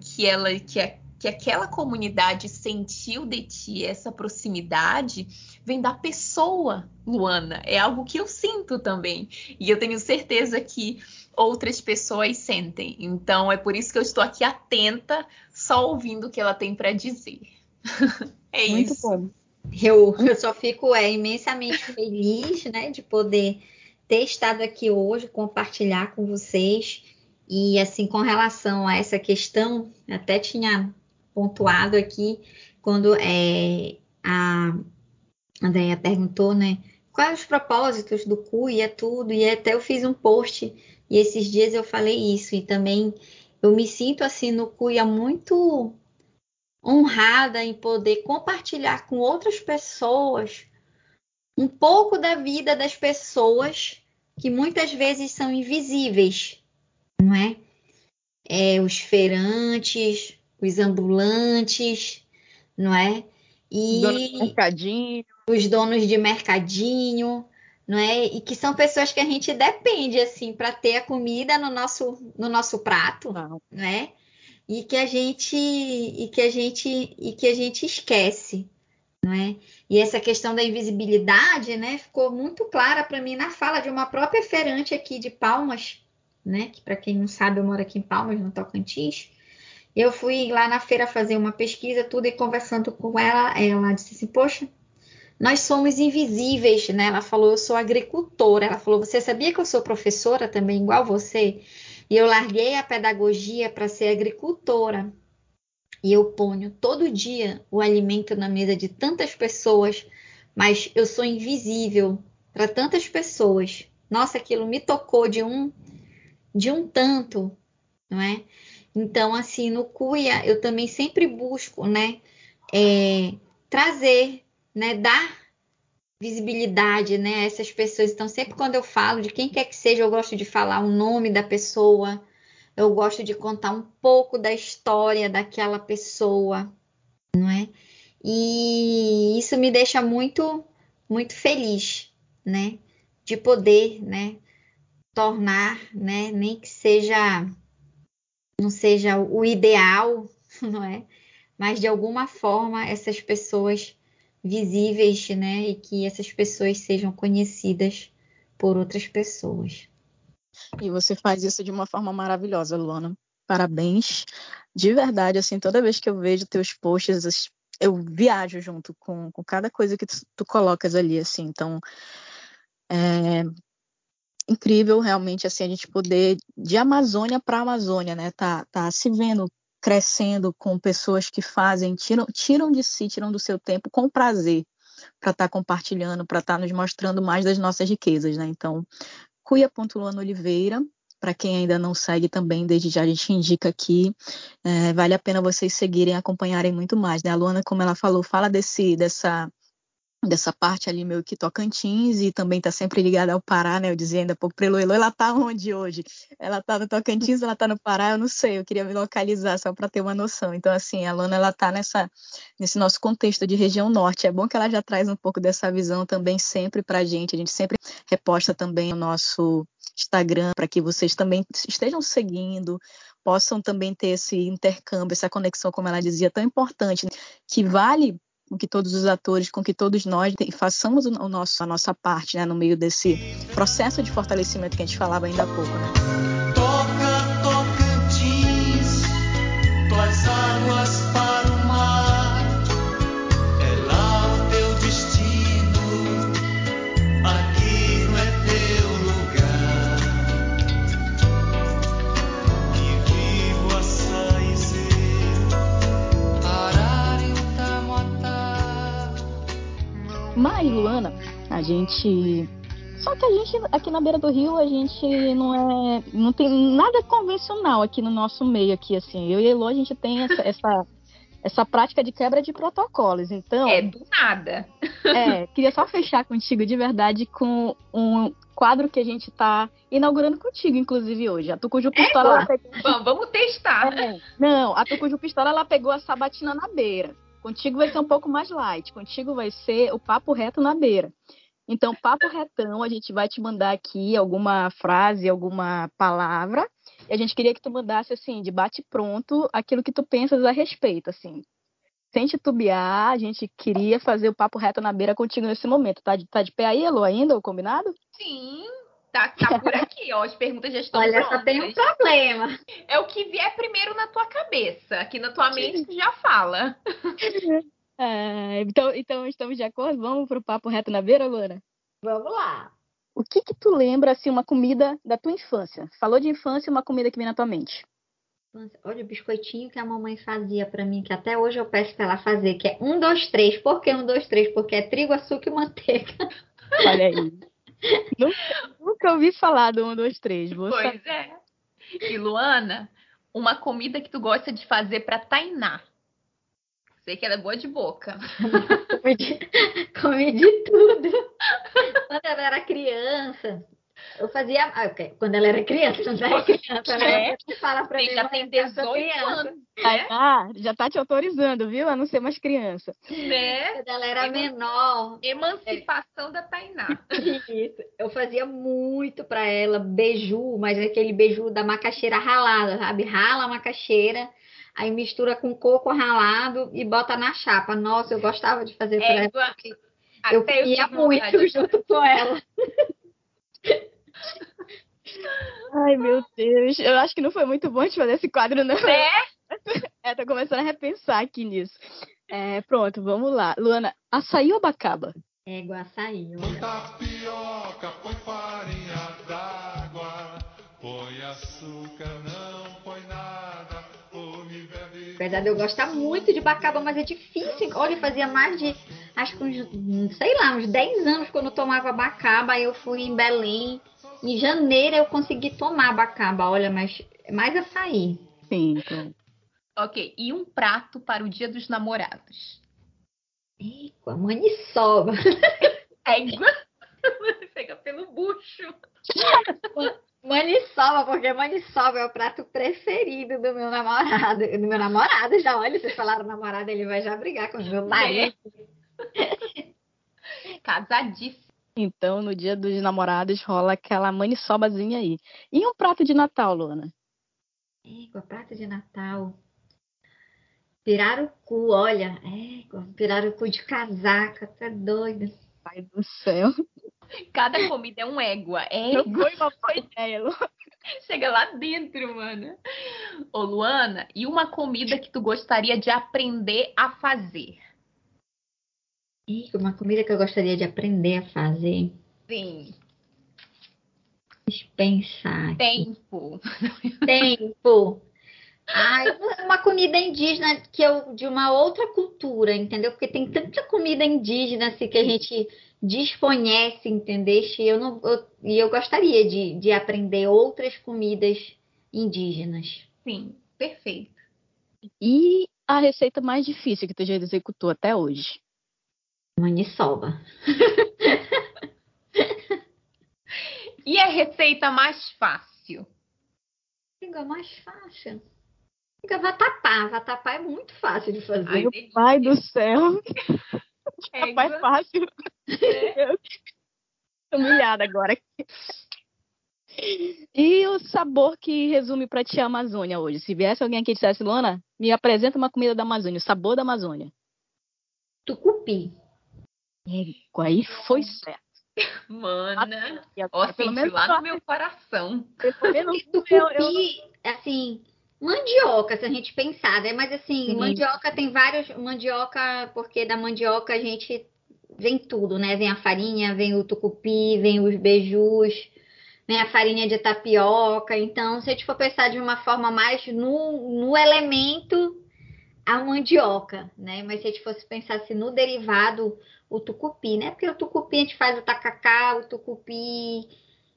que ela que, é que aquela comunidade sentiu de ti, essa proximidade, vem da pessoa, Luana. É algo que eu sinto também. E eu tenho certeza que outras pessoas sentem. Então é por isso que eu estou aqui atenta, só ouvindo o que ela tem para dizer. é Muito isso. Bom. Eu, eu só fico é, imensamente feliz né, de poder ter estado aqui hoje, compartilhar com vocês. E assim, com relação a essa questão, até tinha pontuado aqui quando é, a Andréia perguntou, né? Quais os propósitos do cu e é tudo, e até eu fiz um post e esses dias eu falei isso, e também eu me sinto assim no Cuia muito honrada em poder compartilhar com outras pessoas um pouco da vida das pessoas que muitas vezes são invisíveis, não é? é os feirantes, os ambulantes, não é? E mercadinho. os donos de mercadinho, não é? E que são pessoas que a gente depende assim para ter a comida no nosso no nosso prato, não, não é? E que a gente e que a gente e que a gente esquece, não é? E essa questão da invisibilidade, né, ficou muito clara para mim na fala de uma própria feirante aqui de Palmas, né, que para quem não sabe, eu moro aqui em Palmas, no Tocantins. Eu fui lá na feira fazer uma pesquisa, tudo e conversando com ela, ela disse assim: "Poxa, nós somos invisíveis, né? Ela falou: "Eu sou agricultora". Ela falou: "Você sabia que eu sou professora também igual você?" E eu larguei a pedagogia para ser agricultora e eu ponho todo dia o alimento na mesa de tantas pessoas, mas eu sou invisível para tantas pessoas. Nossa, aquilo me tocou de um de um tanto, não é? Então, assim, no Cuia eu também sempre busco, né, é, trazer, né, dar visibilidade, né, a essas pessoas. Então, sempre quando eu falo de quem quer que seja, eu gosto de falar o nome da pessoa, eu gosto de contar um pouco da história daquela pessoa, não é? E isso me deixa muito, muito feliz, né? De poder, né? Tornar, né? Nem que seja, não seja o ideal, não é? Mas de alguma forma essas pessoas visíveis, né? E que essas pessoas sejam conhecidas por outras pessoas. E você faz isso de uma forma maravilhosa, Luana. Parabéns. De verdade, assim, toda vez que eu vejo teus posts, eu viajo junto com, com cada coisa que tu, tu colocas ali, assim. Então, é incrível realmente, assim, a gente poder, de Amazônia para Amazônia, né? Tá, tá se vendo crescendo com pessoas que fazem, tiram, tiram de si, tiram do seu tempo com prazer para estar tá compartilhando, para estar tá nos mostrando mais das nossas riquezas, né? Então, cuia.luana Oliveira, para quem ainda não segue também, desde já a gente indica aqui. É, vale a pena vocês seguirem, acompanharem muito mais. Né? A Luana, como ela falou, fala desse, dessa dessa parte ali meio que Tocantins e também está sempre ligada ao Pará, né? Eu dizia ainda há pouco para Elo, ela está onde hoje? Ela está no Tocantins, ela está no Pará, eu não sei, eu queria me localizar só para ter uma noção. Então, assim, a Luana, ela está nessa, nesse nosso contexto de região norte. É bom que ela já traz um pouco dessa visão também sempre para a gente, a gente sempre reposta também o nosso Instagram para que vocês também estejam seguindo, possam também ter esse intercâmbio, essa conexão, como ela dizia, tão importante, que vale com que todos os atores, com que todos nós façamos o nosso, a nossa parte né, no meio desse processo de fortalecimento que a gente falava ainda há pouco. Né? Mas, Luana, a gente. Só que a gente, aqui na beira do rio, a gente não é. Não tem nada convencional aqui no nosso meio, aqui, assim. Eu e Elo, a gente tem essa, essa, essa prática de quebra de protocolos. Então. É do nada. É, queria só fechar contigo de verdade com um quadro que a gente está inaugurando contigo, inclusive, hoje. A Tucuju Pistola, ela pegou... Vamos, vamos testar. É, não, a Tucuju Pistola, ela pegou a sabatina na beira. Contigo vai ser um pouco mais light. Contigo vai ser o papo reto na beira. Então, papo retão, a gente vai te mandar aqui alguma frase, alguma palavra. E a gente queria que tu mandasse, assim, de bate pronto, aquilo que tu pensas a respeito, assim. Sem titubear, a gente queria fazer o papo reto na beira contigo nesse momento. Tá de, tá de pé aí, Elo, ainda, o combinado? Sim, tá, tá por aqui, ó. As perguntas já estão Olha, prontas. só tem um problema. É o que vier primeiro na tua cabeça. Aqui na tua mente tu já fala. É, então, então, estamos de acordo? Vamos pro papo reto na beira, Luana? Vamos lá. O que que tu lembra, assim, uma comida da tua infância? Falou de infância, uma comida que vem na tua mente. Olha o biscoitinho que a mamãe fazia pra mim, que até hoje eu peço pra ela fazer, que é um, dois, três. Por que um, dois, três? Porque é trigo, açúcar e manteiga. Olha aí. nunca, nunca ouvi falar do um, dois, três. Vou saber. Pois é. E Luana, uma comida que tu gosta de fazer pra Tainá. Sei que ela é boa de boca. Comi de, comi de tudo. Quando ela era criança, eu fazia. ah, ok, Quando ela era criança, não era criança, né? É. Você fala pra Tem- mim, já tem eu sou 18 criança. anos, né? Ah, já tá te autorizando, viu? A não ser mais criança. né? Quando ela era Eu- menor, Emancipação da Tainá. Isso. Eu fazia muito pra ela beiju, mas aquele beiju da macaxeira ralada, sabe? Rala a macaxeira, aí mistura com coco ralado e bota na chapa. Nossa, eu gostava de fazer pra ela, eu comia vontade. muito junto com ela. Ai, meu Deus. Eu acho que não foi muito bom de fazer esse quadro, não. Né? É, tô começando a repensar aqui nisso. É, pronto, vamos lá. Luana, açaí ou abacaba? Égua, açaí. Põe tapioca, põe farinha d'água, põe açúcar, não põe nada, come bebe. Apesar de eu gostar muito de bacaba, mas é difícil. Olha, fazia mais de, acho que uns, sei lá, uns 10 anos quando eu tomava bacaba. Aí eu fui em Belém. Em janeiro eu consegui tomar bacaba. Olha, mas mais açaí. Sim, pronto. Ok, e um prato para o dia dos namorados. Égua, maniçoba. Égua. Pega pelo bucho. Maniçoba, porque maniçoba é o prato preferido do meu namorado. Do meu namorado, já olha, vocês falaram namorado, ele vai já brigar com o meu marido. Casadíssimo. Então, no dia dos namorados, rola aquela maniçobazinha aí. E um prato de Natal, Luana? Égua, prato de Natal. Pirarucu, olha. Égua, pirarucu de casaca, tá doido. Pai do céu. Cada comida é um égua. Não Égua. uma boa ideia. Chega lá dentro, mano. Ô, Luana, e uma comida que tu gostaria de aprender a fazer? Égua, uma comida que eu gostaria de aprender a fazer. Sim. Deixa eu pensar. aqui. Tempo. Tempo. Ai, uma comida indígena que eu de uma outra cultura, entendeu? Porque tem tanta comida indígena assim que a gente desconhece, entendeu? E eu não eu, e eu gostaria de, de aprender outras comidas indígenas. Sim, perfeito. E a receita mais difícil que tu já executou até hoje? Maniçoba. E a receita mais fácil? Fica mais fácil. Fica vatapá. Vatapá é muito fácil de fazer. Ai, Meu pai do céu. Égua. Rapaz, fácil. Eu tô humilhada agora. E o sabor que resume pra ti a Amazônia hoje? Se viesse alguém aqui e dissesse, Luana, me apresenta uma comida da Amazônia, o sabor da Amazônia. Tucupi. Égua, Aí foi certo. Mana. E Ó, senti lá no meu coração. pelo menos tucupi, eu- eu- assim, mandioca, se a gente pensar, né? Mas assim, Sim. mandioca tem vários. Mandioca, porque da mandioca a gente vem tudo, né? Vem a farinha, vem o tucupi, vem os beijus, vem a farinha de tapioca. Então, se a gente for pensar de uma forma mais no, no elemento, a mandioca, né? Mas se a gente fosse pensar assim, no derivado, o tucupi, né? Porque o tucupi a gente faz o tacacá, o tucupi.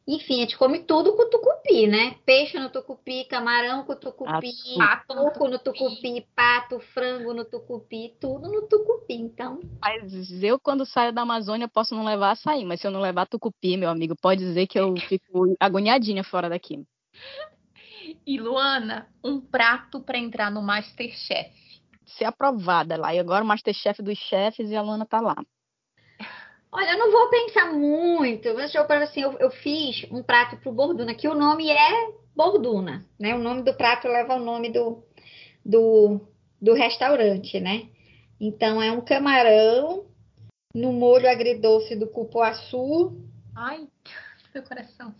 Enfim, a gente come tudo com tucupi, né? Peixe no tucupi, camarão com tucupi, no porco no tucupi, pato, frango no tucupi, tudo no tucupi. Então, Mas eu, quando saio da Amazônia, posso não levar açaí, mas se eu não levar tucupi, meu amigo, pode dizer que eu fico agoniadinha fora daqui. E Luana, um prato para entrar no Masterchef. Ser aprovada lá. E agora o Masterchef dos chefes e a Luana tá lá. olha, eu não vou pensar muito. Mas eu, assim, eu, eu fiz um prato pro Borduna, que o nome é Borduna, né? O nome do prato leva o nome do, do, do restaurante, né? Então, é um camarão no molho agridoce do cupuaçu, Ai, meu coração.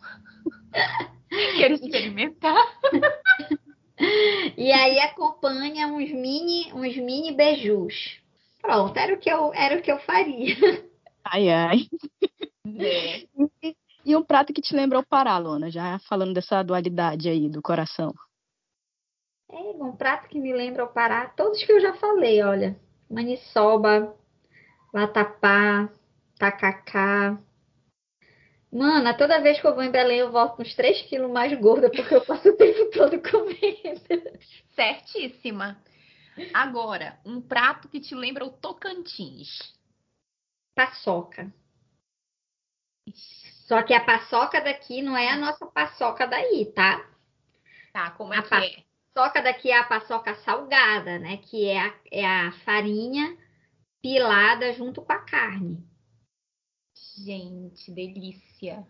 Quero experimentar. E aí acompanha uns mini, uns mini beijus. Pronto, era o que eu, era o que eu faria. Ai, ai. É. E um prato que te lembra o Pará, Luana, já falando dessa dualidade aí do coração. É um prato que me lembra o Pará, todos que eu já falei, olha. Maniçoba, vatapá, tacacá. Mana, toda vez que eu vou em Belém eu volto uns 3 quilos mais gorda, porque eu passo o tempo todo comendo. Certíssima. Agora, um prato que te lembra o Tocantins. Paçoca. Só que a paçoca daqui não é a nossa paçoca daí, tá? Tá, como é A que pa- é? paçoca daqui é a paçoca salgada, né? Que é a, é a farinha pilada junto com a carne. Gente, delícia.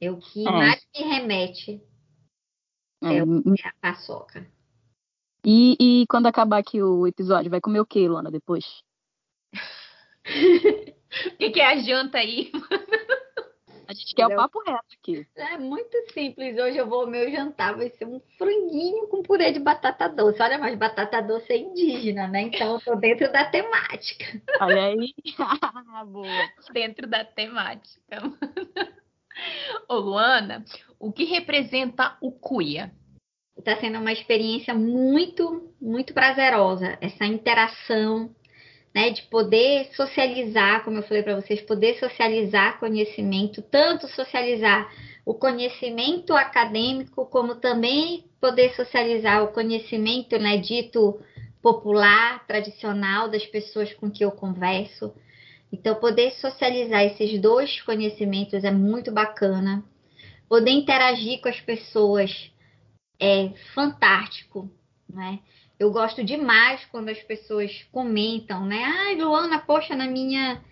É o que Ah. mais me remete É, é a paçoca. E, e quando acabar aqui o episódio, vai comer o que, Luana, depois? O que, que é a janta aí? A gente quer o papo reto aqui. É muito simples. Hoje eu vou, meu jantar vai ser um franguinho com purê de batata doce. Olha, mas batata doce é indígena, né? Então eu tô dentro da temática. Olha aí. Boa. Dentro da temática. Ô, Luana, o que representa o cuia? Tá sendo uma experiência muito, muito prazerosa. Essa interação, né? De poder socializar, como eu falei para vocês, poder socializar conhecimento, tanto socializar o conhecimento acadêmico, como também poder socializar o conhecimento, né, dito popular, tradicional das pessoas com que eu converso. Então, poder socializar esses dois conhecimentos é muito bacana. Poder interagir com as pessoas é fantástico, né? Eu gosto demais quando as pessoas comentam, né? Ai, Luana, poxa, na minha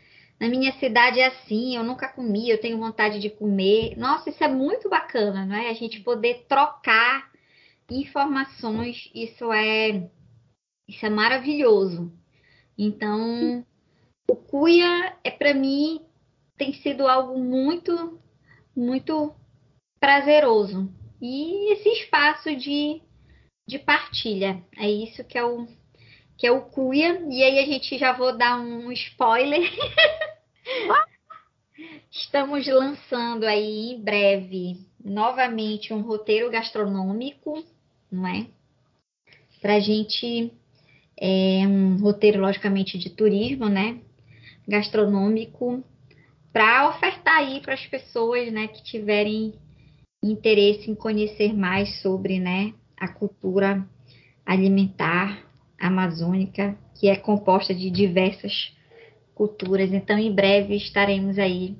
na minha cidade é assim, eu nunca comi, eu tenho vontade de comer. Nossa, isso é muito bacana, não é? A gente poder trocar informações, isso é isso é maravilhoso. Então, o cuia é para mim tem sido algo muito muito prazeroso. E esse espaço de, de partilha, é isso que é o que é o cuia. E aí a gente já vou dar um spoiler. Estamos lançando aí em breve novamente um roteiro gastronômico, não é? Para gente é um roteiro logicamente de turismo, né? Gastronômico para ofertar aí para as pessoas, né, que tiverem interesse em conhecer mais sobre, né, a cultura alimentar amazônica, que é composta de diversas culturas. Então, em breve estaremos aí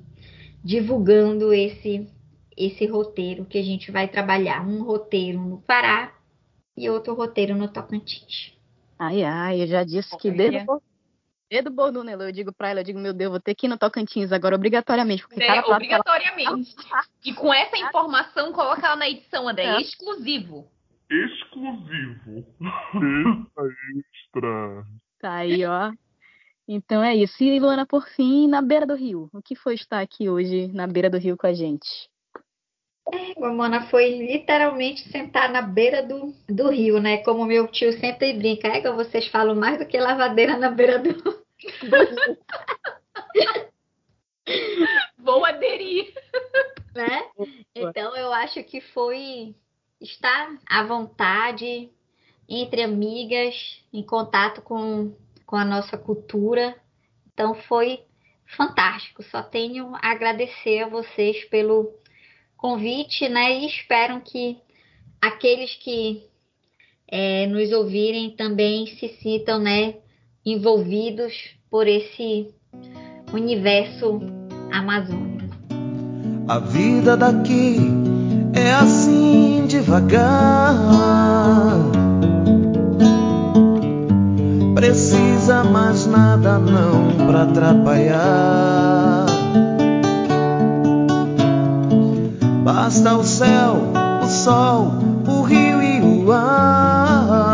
divulgando esse esse roteiro que a gente vai trabalhar, um roteiro no Pará e outro roteiro no Tocantins. Ai, ai, eu já disse que desde o dedo Bordunelo, eu digo pra ela, eu digo, meu Deus, vou ter que ir no Tocantins agora, obrigatoriamente. Porque É, obrigatoriamente. E com essa informação, coloca ela na edição, André, É. exclusivo. Exclusivo. Extra. Tá aí, ó. Então é isso. E Luana, por fim, na beira do rio. O que foi estar aqui hoje na beira do rio com a gente? Mamona foi literalmente sentar na beira do, do rio, né? Como meu tio sempre brinca, é que vocês falam mais do que lavadeira na beira do, Vou aderir. né? Então eu acho que foi estar à vontade entre amigas, em contato com, com a nossa cultura. Então foi fantástico. Só tenho a agradecer a vocês pelo convite, né? E espero que aqueles que eh, nos ouvirem também se sintam, né, envolvidos por esse universo amazônico. A vida daqui é assim devagar. Precisa mais nada não pra atrapalhar. Basta o céu, o sol, o rio e o ar.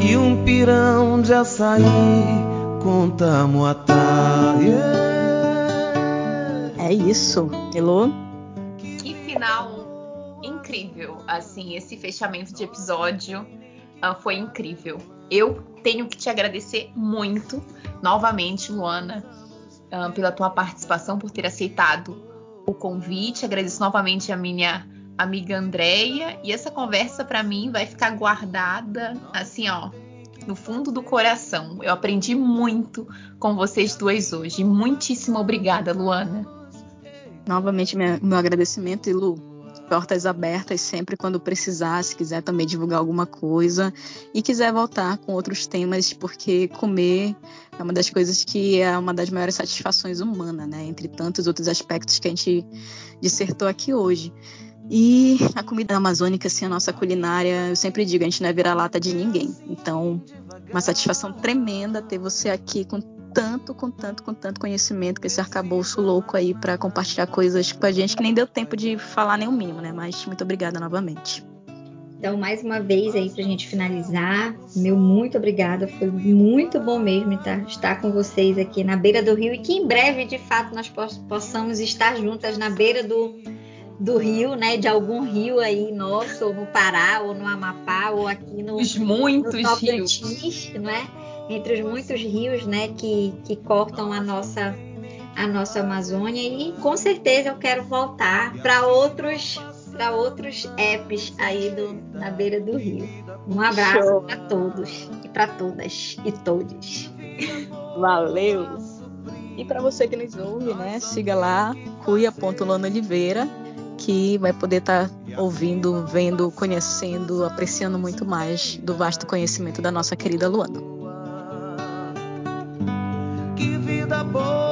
E um pirão de açaí com tamuatá. Yeah. É isso. Elô? Final incrível. Assim, esse fechamento de episódio ah, foi incrível. Eu tenho que te agradecer muito, novamente, Luana, ah, pela tua participação, por ter aceitado o convite. Agradeço novamente a minha amiga Andréia. E essa conversa, para mim, vai ficar guardada, assim, ó, no fundo do coração. Eu aprendi muito com vocês duas hoje. Muitíssimo obrigada, Luana. Novamente, meu agradecimento, e Lu. Portas abertas sempre quando precisar, se quiser também divulgar alguma coisa e quiser voltar com outros temas, porque comer é uma das coisas que é uma das maiores satisfações humanas, né? Entre tantos outros aspectos que a gente dissertou aqui hoje. E a comida amazônica, assim, a nossa culinária, eu sempre digo, a gente não é vira-lata de ninguém. Então, uma satisfação tremenda ter você aqui com tanto, com tanto, com tanto conhecimento, com esse arcabouço louco aí para compartilhar coisas com a gente que nem deu tempo de falar nem o mínimo, né? Mas muito obrigada novamente. Então, mais uma vez aí para a gente finalizar, meu muito obrigada. Foi muito bom mesmo estar, estar com vocês aqui na beira do rio e que em breve, de fato, nós possamos estar juntas na beira do, do rio, né? De algum rio aí nosso, ou no Pará, ou no Amapá, ou aqui no, Os muitos no rios. Tocantins, não é? Entre os muitos rios, né, que, que cortam a nossa a nossa Amazônia e com certeza eu quero voltar para outros para outros apps aí do, na beira do rio. Um abraço para todos e para todas e todos. Valeu! E para você que nos ouve, né, siga lá cuia.lona.oliveira que vai poder estar tá ouvindo, vendo, conhecendo, apreciando muito mais do vasto conhecimento da nossa querida Luana. Que